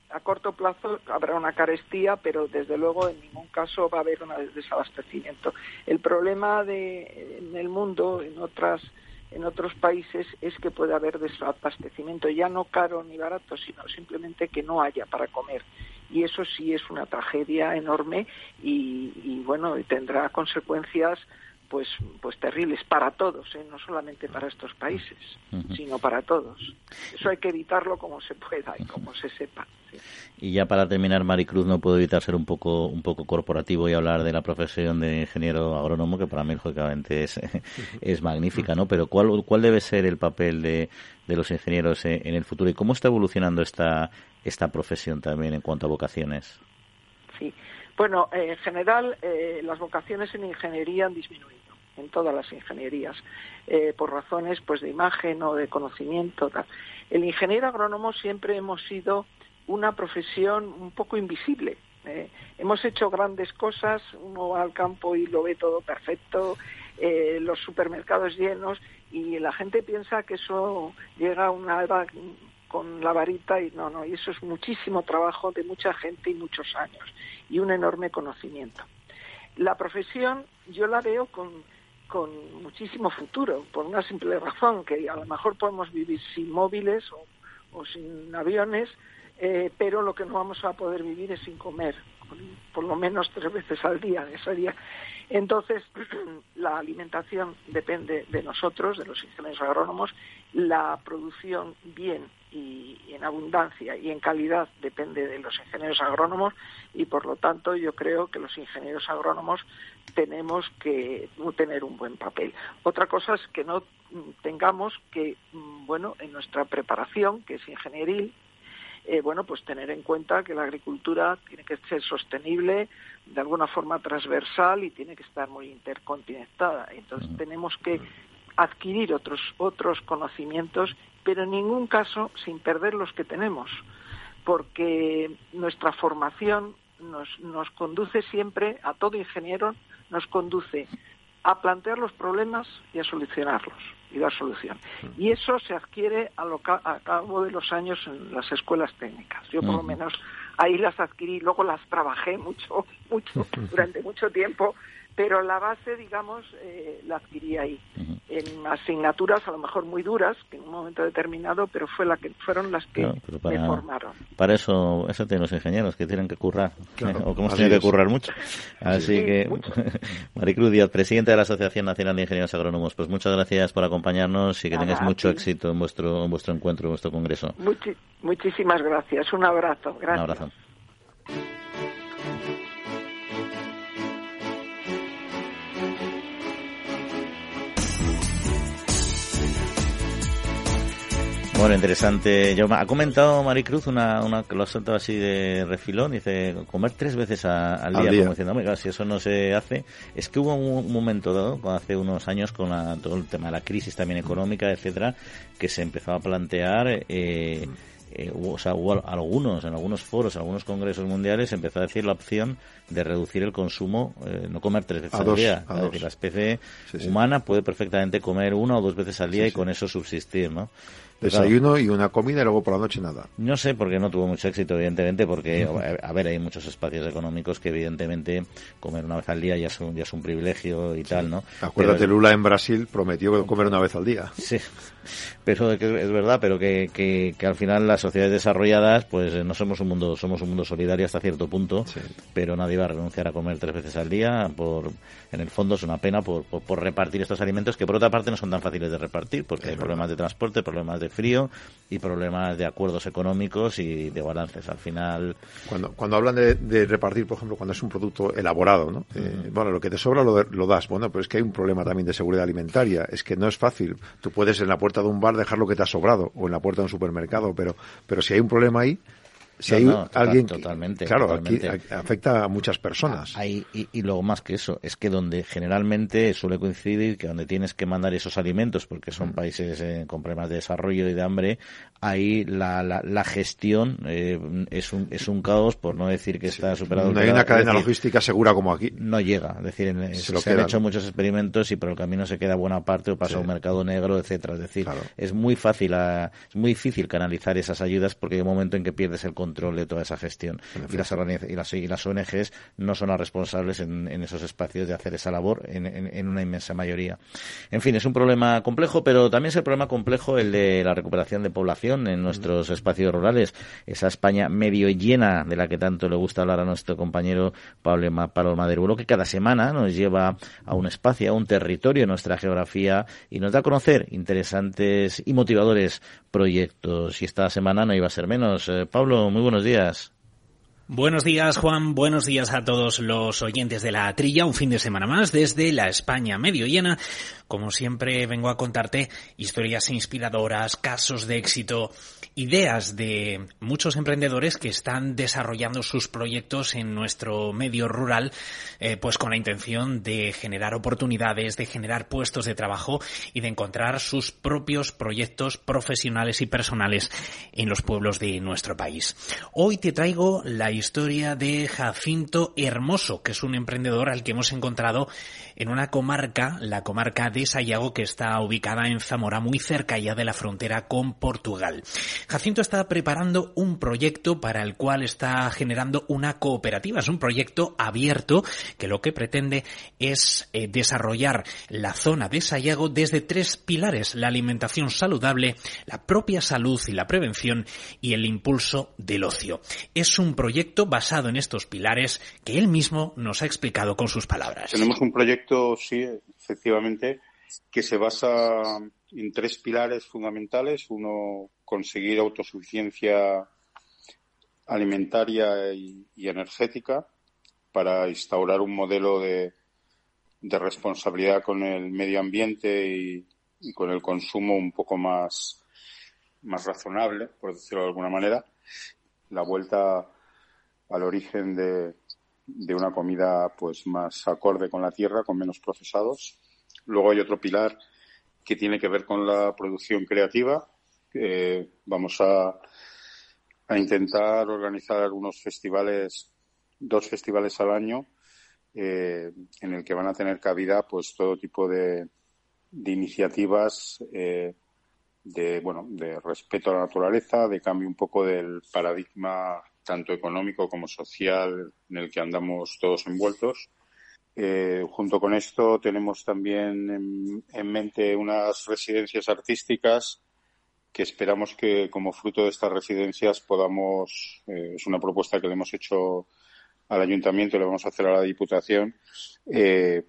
a corto plazo habrá una carestía, pero desde luego en ningún caso va a haber un desabastecimiento. El problema de, en el mundo, en otras en otros países es que puede haber desabastecimiento, ya no caro ni barato, sino simplemente que no haya para comer. Y eso sí es una tragedia enorme y, y bueno, tendrá consecuencias pues pues terribles para todos, ¿eh? no solamente para estos países, sino para todos. Eso hay que evitarlo como se pueda y como se sepa. Y ya para terminar, Maricruz, no puedo evitar ser un poco un poco corporativo y hablar de la profesión de ingeniero agrónomo, que para mí lógicamente es, *laughs* es magnífica, ¿no? Pero ¿cuál, cuál debe ser el papel de, de los ingenieros en el futuro y cómo está evolucionando esta esta profesión también en cuanto a vocaciones? Sí. Bueno, eh, en general eh, las vocaciones en ingeniería han disminuido en todas las ingenierías eh, por razones pues de imagen o de conocimiento. El ingeniero agrónomo siempre hemos sido una profesión un poco invisible. hemos hecho grandes cosas, uno va al campo y lo ve todo perfecto, los supermercados llenos y la gente piensa que eso llega a una edad con la varita y no, no, y eso es muchísimo trabajo de mucha gente y muchos años y un enorme conocimiento. La profesión yo la veo con, con muchísimo futuro, por una simple razón, que a lo mejor podemos vivir sin móviles o, sin aviones, eh, pero lo que no vamos a poder vivir es sin comer, por lo menos tres veces al día. día. Entonces, *clears throat* la alimentación depende de nosotros, de los ingenieros agrónomos, la producción bien y, en abundancia y en calidad depende de los ingenieros agrónomos y por lo tanto yo creo que los ingenieros agrónomos tenemos que tener un buen papel. Otra cosa es que no tengamos que, mm, bueno, en nuestra preparación, que es ingenieril, eh, bueno, pues tener en cuenta que la agricultura tiene que ser sostenible, de alguna forma transversal y tiene que estar muy intercontinentada. Entonces tenemos que adquirir otros, otros conocimientos, pero en ningún caso sin perder los que tenemos, porque nuestra formación nos, nos conduce siempre, a todo ingeniero, nos conduce a plantear los problemas y a solucionarlos y dar solución. Y eso se adquiere a, lo, a cabo de los años en las escuelas técnicas. Yo por lo menos ahí las adquirí, luego las trabajé mucho, *laughs* mucho, durante mucho tiempo pero la base, digamos, eh, la adquirí ahí, en asignaturas a lo mejor muy duras, que en un momento determinado, pero fue la que fueron las que me formaron. Para eso, eso tienen los ingenieros, que tienen que currar, *laughs* o como se tiene que currar mucho. Así que, *laughs* Maricruz Díaz, presidente de la Asociación Nacional de Ingenieros Agrónomos, pues muchas gracias por acompañarnos y que tengáis mucho éxito en vuestro, en vuestro encuentro, en vuestro congreso. muchísimas gracias, un abrazo. Gracias. Un abrazo. Bueno, interesante. Yo, ha comentado Maricruz una, una que lo ha soltado así de refilón. Dice, comer tres veces al, día, como diciendo, si eso no se hace. Es que hubo un, momento dado, hace unos años, con todo el tema de la crisis también económica, etcétera, que se empezó a plantear, eh, eh, o sea, hubo algunos, en algunos foros, en algunos congresos mundiales, se empezó a decir la opción de reducir el consumo, eh, no comer tres veces al día. Es decir, la especie humana puede perfectamente comer una o dos veces al día y con eso subsistir, ¿no? Desayuno y una comida y luego por la noche nada. No sé porque no tuvo mucho éxito, evidentemente, porque, a ver, hay muchos espacios económicos que evidentemente comer una vez al día ya es un, ya es un privilegio y tal, ¿no? Acuérdate, Lula en Brasil prometió comer una vez al día. Sí, pero es verdad, pero que, que, al final las sociedades desarrolladas, pues no somos un mundo, somos un mundo solidario hasta cierto punto, pero nadie va a renunciar a comer tres veces al día por, en el fondo es una pena por, por, repartir estos alimentos que por otra parte no son tan fáciles de repartir porque hay problemas de transporte, problemas de frío y problemas de acuerdos económicos y de balances. Al final. Cuando, cuando hablan de, repartir, por ejemplo, cuando es un producto elaborado, ¿no? Eh, bueno, lo que te sobra lo, lo, das. Bueno, pero es que hay un problema también de seguridad alimentaria. Es que no es fácil. Tú puedes en la puerta de un bar dejar lo que te ha sobrado o en la puerta de un supermercado, pero, pero si hay un problema ahí, si hay alguien totalmente claro aquí afecta a muchas personas. Hay, y, y, luego más que eso es que donde generalmente suele coincidir que donde tienes que mandar esos alimentos porque son países eh, con problemas de desarrollo y de hambre ahí la, la, gestión eh, es un es un caos por no decir que está superado. No hay una cadena logística segura como aquí. no llega es decir se, han hecho muchos experimentos y por el camino se queda buena parte o pasa a un mercado negro etcétera. Es decir es muy fácil es muy difícil canalizar esas ayudas porque hay un momento en que pierdes el control de toda esa gestión. Y las, y las, y las ONGs no son las responsables en, esos espacios de hacer esa labor en, una inmensa mayoría. En fin, es un problema complejo, pero también es el problema complejo el de la recuperación de población en nuestros espacios rurales. Esa España medio llena de la que tanto le gusta hablar a nuestro compañero Pablo, Pablo que cada semana nos lleva a un espacio, a un territorio en nuestra geografía y nos da a conocer interesantes y motivadores proyectos. Y esta semana no iba a ser menos. Eh, Pablo, muy buenos días. Buenos días, Juan. Buenos días a todos los oyentes de la trilla. Un fin de semana más desde la España medio llena. Como siempre, vengo a contarte historias inspiradoras, casos de éxito, ideas de muchos emprendedores que están desarrollando sus proyectos en nuestro medio rural, eh, pues con la intención de generar oportunidades, de generar puestos de trabajo y de encontrar sus propios proyectos profesionales y personales en los pueblos de nuestro país. Hoy te traigo la historia de Jacinto Hermoso, que es un emprendedor al que hemos encontrado en una comarca, la comarca de Sayago, que está ubicada en Zamora, muy cerca ya de la frontera con Portugal. Jacinto está preparando un proyecto para el cual está generando una cooperativa. Es un proyecto abierto que lo que pretende es eh, desarrollar la zona de Sayago desde tres pilares, la alimentación saludable, la propia salud y la prevención y el impulso del ocio. Es un proyecto basado en estos pilares que él mismo nos ha explicado con sus palabras. Tenemos un proyecto, sí, efectivamente, que se basa en tres pilares fundamentales. Uno, conseguir autosuficiencia alimentaria y, energética para instaurar un modelo de, responsabilidad con el medio ambiente y, y, con el consumo un poco más, más razonable, por decirlo de alguna manera. La vuelta al origen de, de una comida pues más acorde con la tierra, con menos procesados. Luego hay otro pilar que tiene que ver con la producción creativa. vamos a, a intentar organizar unos festivales, dos festivales al año, eh, en el que van a tener cabida pues todo tipo de, de iniciativas eh, de bueno de respeto a la naturaleza, de cambio un poco del paradigma tanto económico como social en el que andamos todos envueltos. Eh, junto con esto tenemos también en, mente unas residencias artísticas que esperamos que como fruto de estas residencias podamos, eh, es una propuesta que le hemos hecho al ayuntamiento y le vamos a hacer a la Diputación, eh,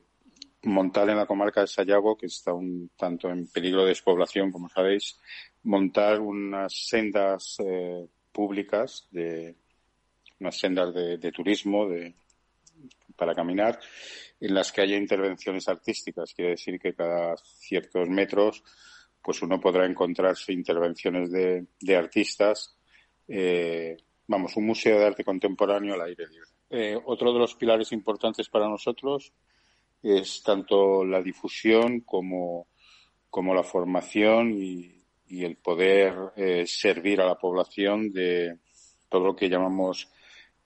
montar en la comarca de Sayago, que está un tanto en peligro de despoblación, como sabéis, montar unas sendas públicas de, unas sendas de, turismo de, para caminar en las que haya intervenciones artísticas. Quiere decir que cada ciertos metros pues uno podrá encontrarse intervenciones de, de artistas. Eh, vamos, un museo de arte contemporáneo al aire libre. Eh, otro de los pilares importantes para nosotros es tanto la difusión como, como la formación y, y el poder eh, servir a la población de todo lo que llamamos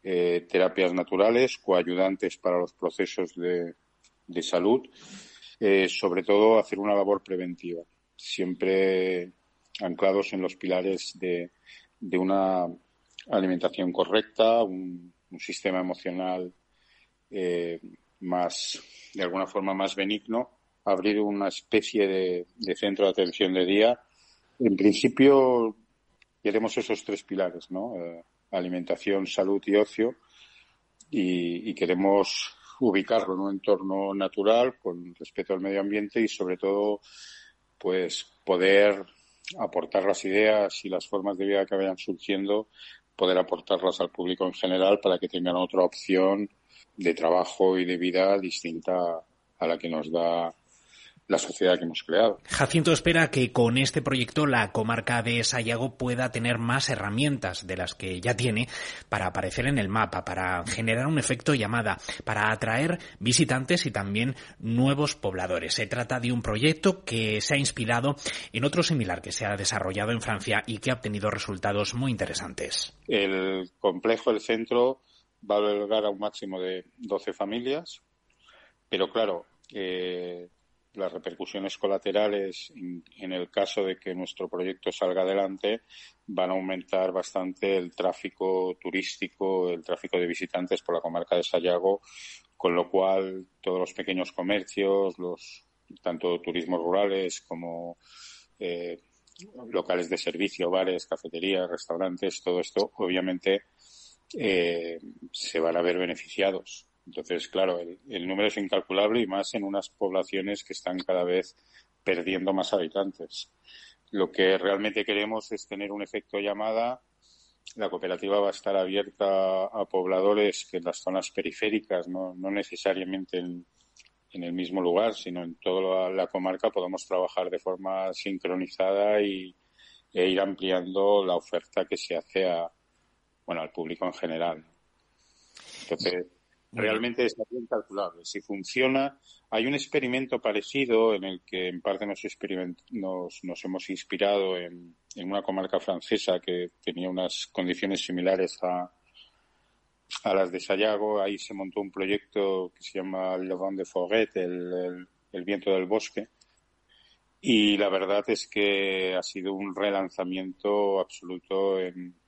eh, terapias naturales, coayudantes para los procesos de, de salud, eh, sobre todo hacer una labor preventiva. Siempre anclados en los pilares de, de una alimentación correcta, un, sistema emocional eh, más, de alguna forma más benigno, abrir una especie de, centro de atención de día. En principio queremos esos tres pilares, ¿no? Eh, alimentación, salud y ocio, y, y, queremos ubicarlo en un entorno natural con respeto al medio ambiente y sobre todo pues poder aportar las ideas y las formas de vida que vayan surgiendo, poder aportarlas al público en general para que tengan otra opción de trabajo y de vida distinta a la que nos da la sociedad que hemos creado. Jacinto espera que con este proyecto la comarca de Sayago pueda tener más herramientas de las que ya tiene para aparecer en el mapa, para generar un efecto llamada, para atraer visitantes y también nuevos pobladores. Se trata de un proyecto que se ha inspirado en otro similar que se ha desarrollado en Francia y que ha obtenido resultados muy interesantes. El complejo del centro va a albergar a un máximo de 12 familias, pero claro, eh, las repercusiones colaterales en, el caso de que nuestro proyecto salga adelante van a aumentar bastante el tráfico turístico, el tráfico de visitantes por la comarca de Sayago, con lo cual todos los pequeños comercios, los tanto turismos rurales como eh, locales de servicio, bares, cafeterías, restaurantes, todo esto obviamente eh, se van a ver beneficiados entonces, claro, el, número es incalculable y más en unas poblaciones que están cada vez perdiendo más habitantes. Lo que realmente queremos es tener un efecto llamada. La cooperativa va a estar abierta a pobladores que en las zonas periféricas, no, necesariamente en, el mismo lugar, sino en toda la, comarca, podamos trabajar de forma sincronizada y, e ir ampliando la oferta que se hace a, bueno, al público en general. Entonces, realmente es bien calculable. Si funciona, hay un experimento parecido en el que en parte nos, nos, nos hemos inspirado en, en, una comarca francesa que tenía unas condiciones similares a, a las de Sayago. Ahí se montó un proyecto que se llama Le Vent de Forêt, el, el viento del bosque. Y la verdad es que ha sido un relanzamiento absoluto en,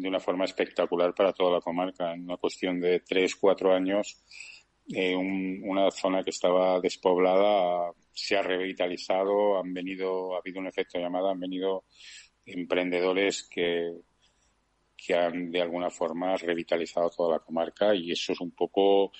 de una forma espectacular para toda la comarca. En una cuestión de tres, cuatro años, eh, una zona que estaba despoblada se ha revitalizado, han venido, ha habido un efecto llamada, han venido emprendedores que, que han de alguna forma revitalizado toda la comarca y eso es un poco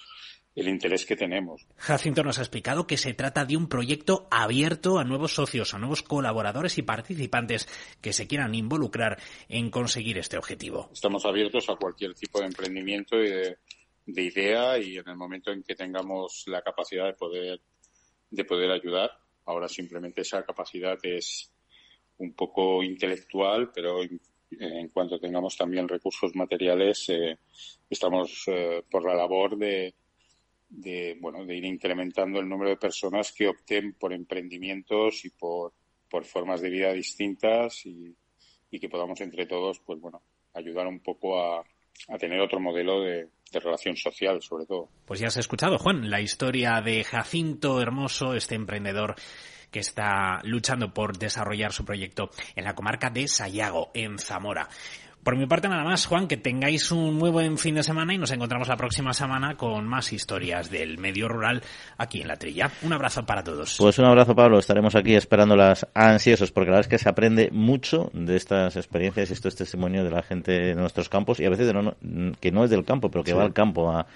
el interés que tenemos. Jacinto nos ha explicado que se trata de un proyecto abierto a nuevos socios, a nuevos colaboradores y participantes que se quieran involucrar en conseguir este objetivo. Estamos abiertos a cualquier tipo de emprendimiento y de, idea y en el momento en que tengamos la capacidad de poder, de poder ayudar, ahora simplemente esa capacidad es un poco intelectual, pero en, cuanto tengamos también recursos materiales, eh, estamos eh, por la labor de, de, bueno, de ir incrementando el número de personas que opten por emprendimientos y por, por formas de vida distintas y, y que podamos entre todos, pues bueno, ayudar un poco a, a tener otro modelo de, de, relación social, sobre todo. Pues ya has escuchado, Juan, la historia de Jacinto Hermoso, este emprendedor que está luchando por desarrollar su proyecto en la comarca de Sayago, en Zamora. Por mi parte nada más, Juan, que tengáis un muy buen fin de semana y nos encontramos la próxima semana con más historias del medio rural aquí en la trilla. Un abrazo para todos. Pues un abrazo, Pablo. Estaremos aquí esperándolas ansiosos porque la verdad es que se aprende mucho de estas experiencias y estos testimonios de la gente de nuestros campos y a veces de no, que no es del campo, pero que va al campo a,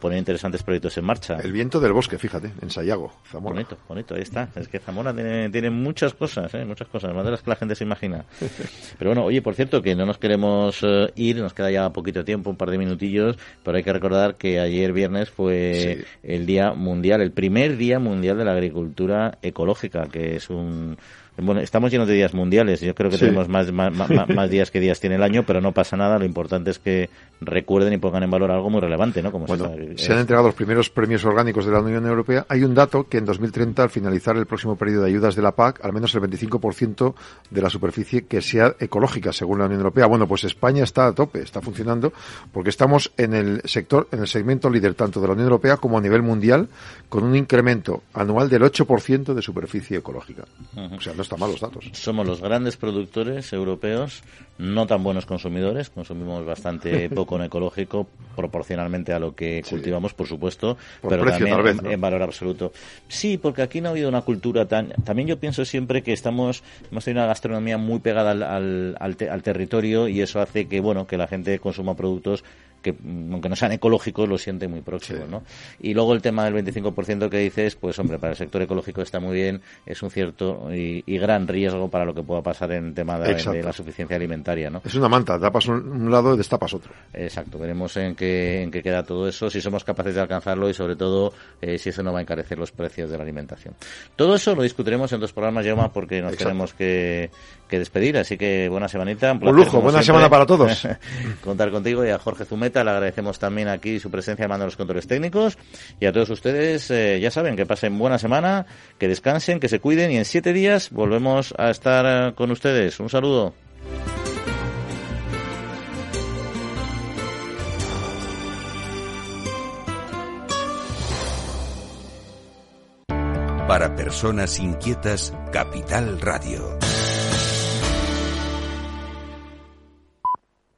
poner interesantes proyectos en marcha. El viento del bosque, fíjate, en Sayago, Zamora. Bonito, bonito, ahí está. Es que Zamora tiene, tiene muchas cosas, ¿eh? muchas cosas, más de las que la gente se imagina. *laughs* Pero bueno, oye, por cierto, que no nos queremos eh, ir, nos queda ya poquito tiempo, un par de minutillos, pero hay que recordar que ayer viernes fue el Día Mundial, el primer Día Mundial de la Agricultura Ecológica, que es un bueno, estamos llenos de días mundiales. Yo creo que tenemos más, más, *laughs* más, días que días tiene el año, pero no pasa nada. Lo importante es que recuerden y pongan en valor algo muy relevante, ¿no? Como bueno, se, han entregado los primeros premios orgánicos de la Unión Europea. Hay un dato que en 2030, al finalizar el próximo periodo de ayudas de la PAC, al menos el 25% de la superficie que sea ecológica, según la Unión Europea. Bueno, pues España está a tope, está funcionando, porque estamos en el sector, en el segmento líder tanto de la Unión Europea como a nivel mundial, con un incremento anual del 8% de superficie ecológica. O sea, no están malos datos. Somos los grandes productores europeos, no tan buenos consumidores, consumimos bastante *laughs* poco en ecológico, proporcionalmente a lo que cultivamos, por supuesto, pero también en, valor absoluto. Sí, porque aquí no ha habido una cultura tan... También yo pienso siempre que estamos, hemos tenido una gastronomía muy pegada al, al territorio y eso hace que, bueno, que la gente consuma productos que aunque no sean ecológicos lo siente muy próximo, ¿no? Y luego el tema del 25% que dices, pues hombre, para el sector ecológico está muy bien, es un cierto y, gran riesgo para lo que pueda pasar en tema de, la suficiencia alimentaria, ¿no? Es una manta, tapas un, lado y destapas otro. Exacto, veremos en qué, en qué queda todo eso, si somos capaces de alcanzarlo y sobre todo eh, si eso no va a encarecer los precios de la alimentación. Todo eso lo discutiremos en dos programas, Yoma, porque nos tenemos que, que, despedir, así que buena semanita. Un, lujo, buena semana para todos. *laughs* contar contigo y a Jorge Zumet le agradecemos también aquí su presencia mando los controles técnicos. Y a todos ustedes, eh, ya saben, que pasen buena semana, que descansen, que se cuiden y en siete días volvemos a estar eh, con ustedes. Un saludo. Para personas inquietas, Capital Radio.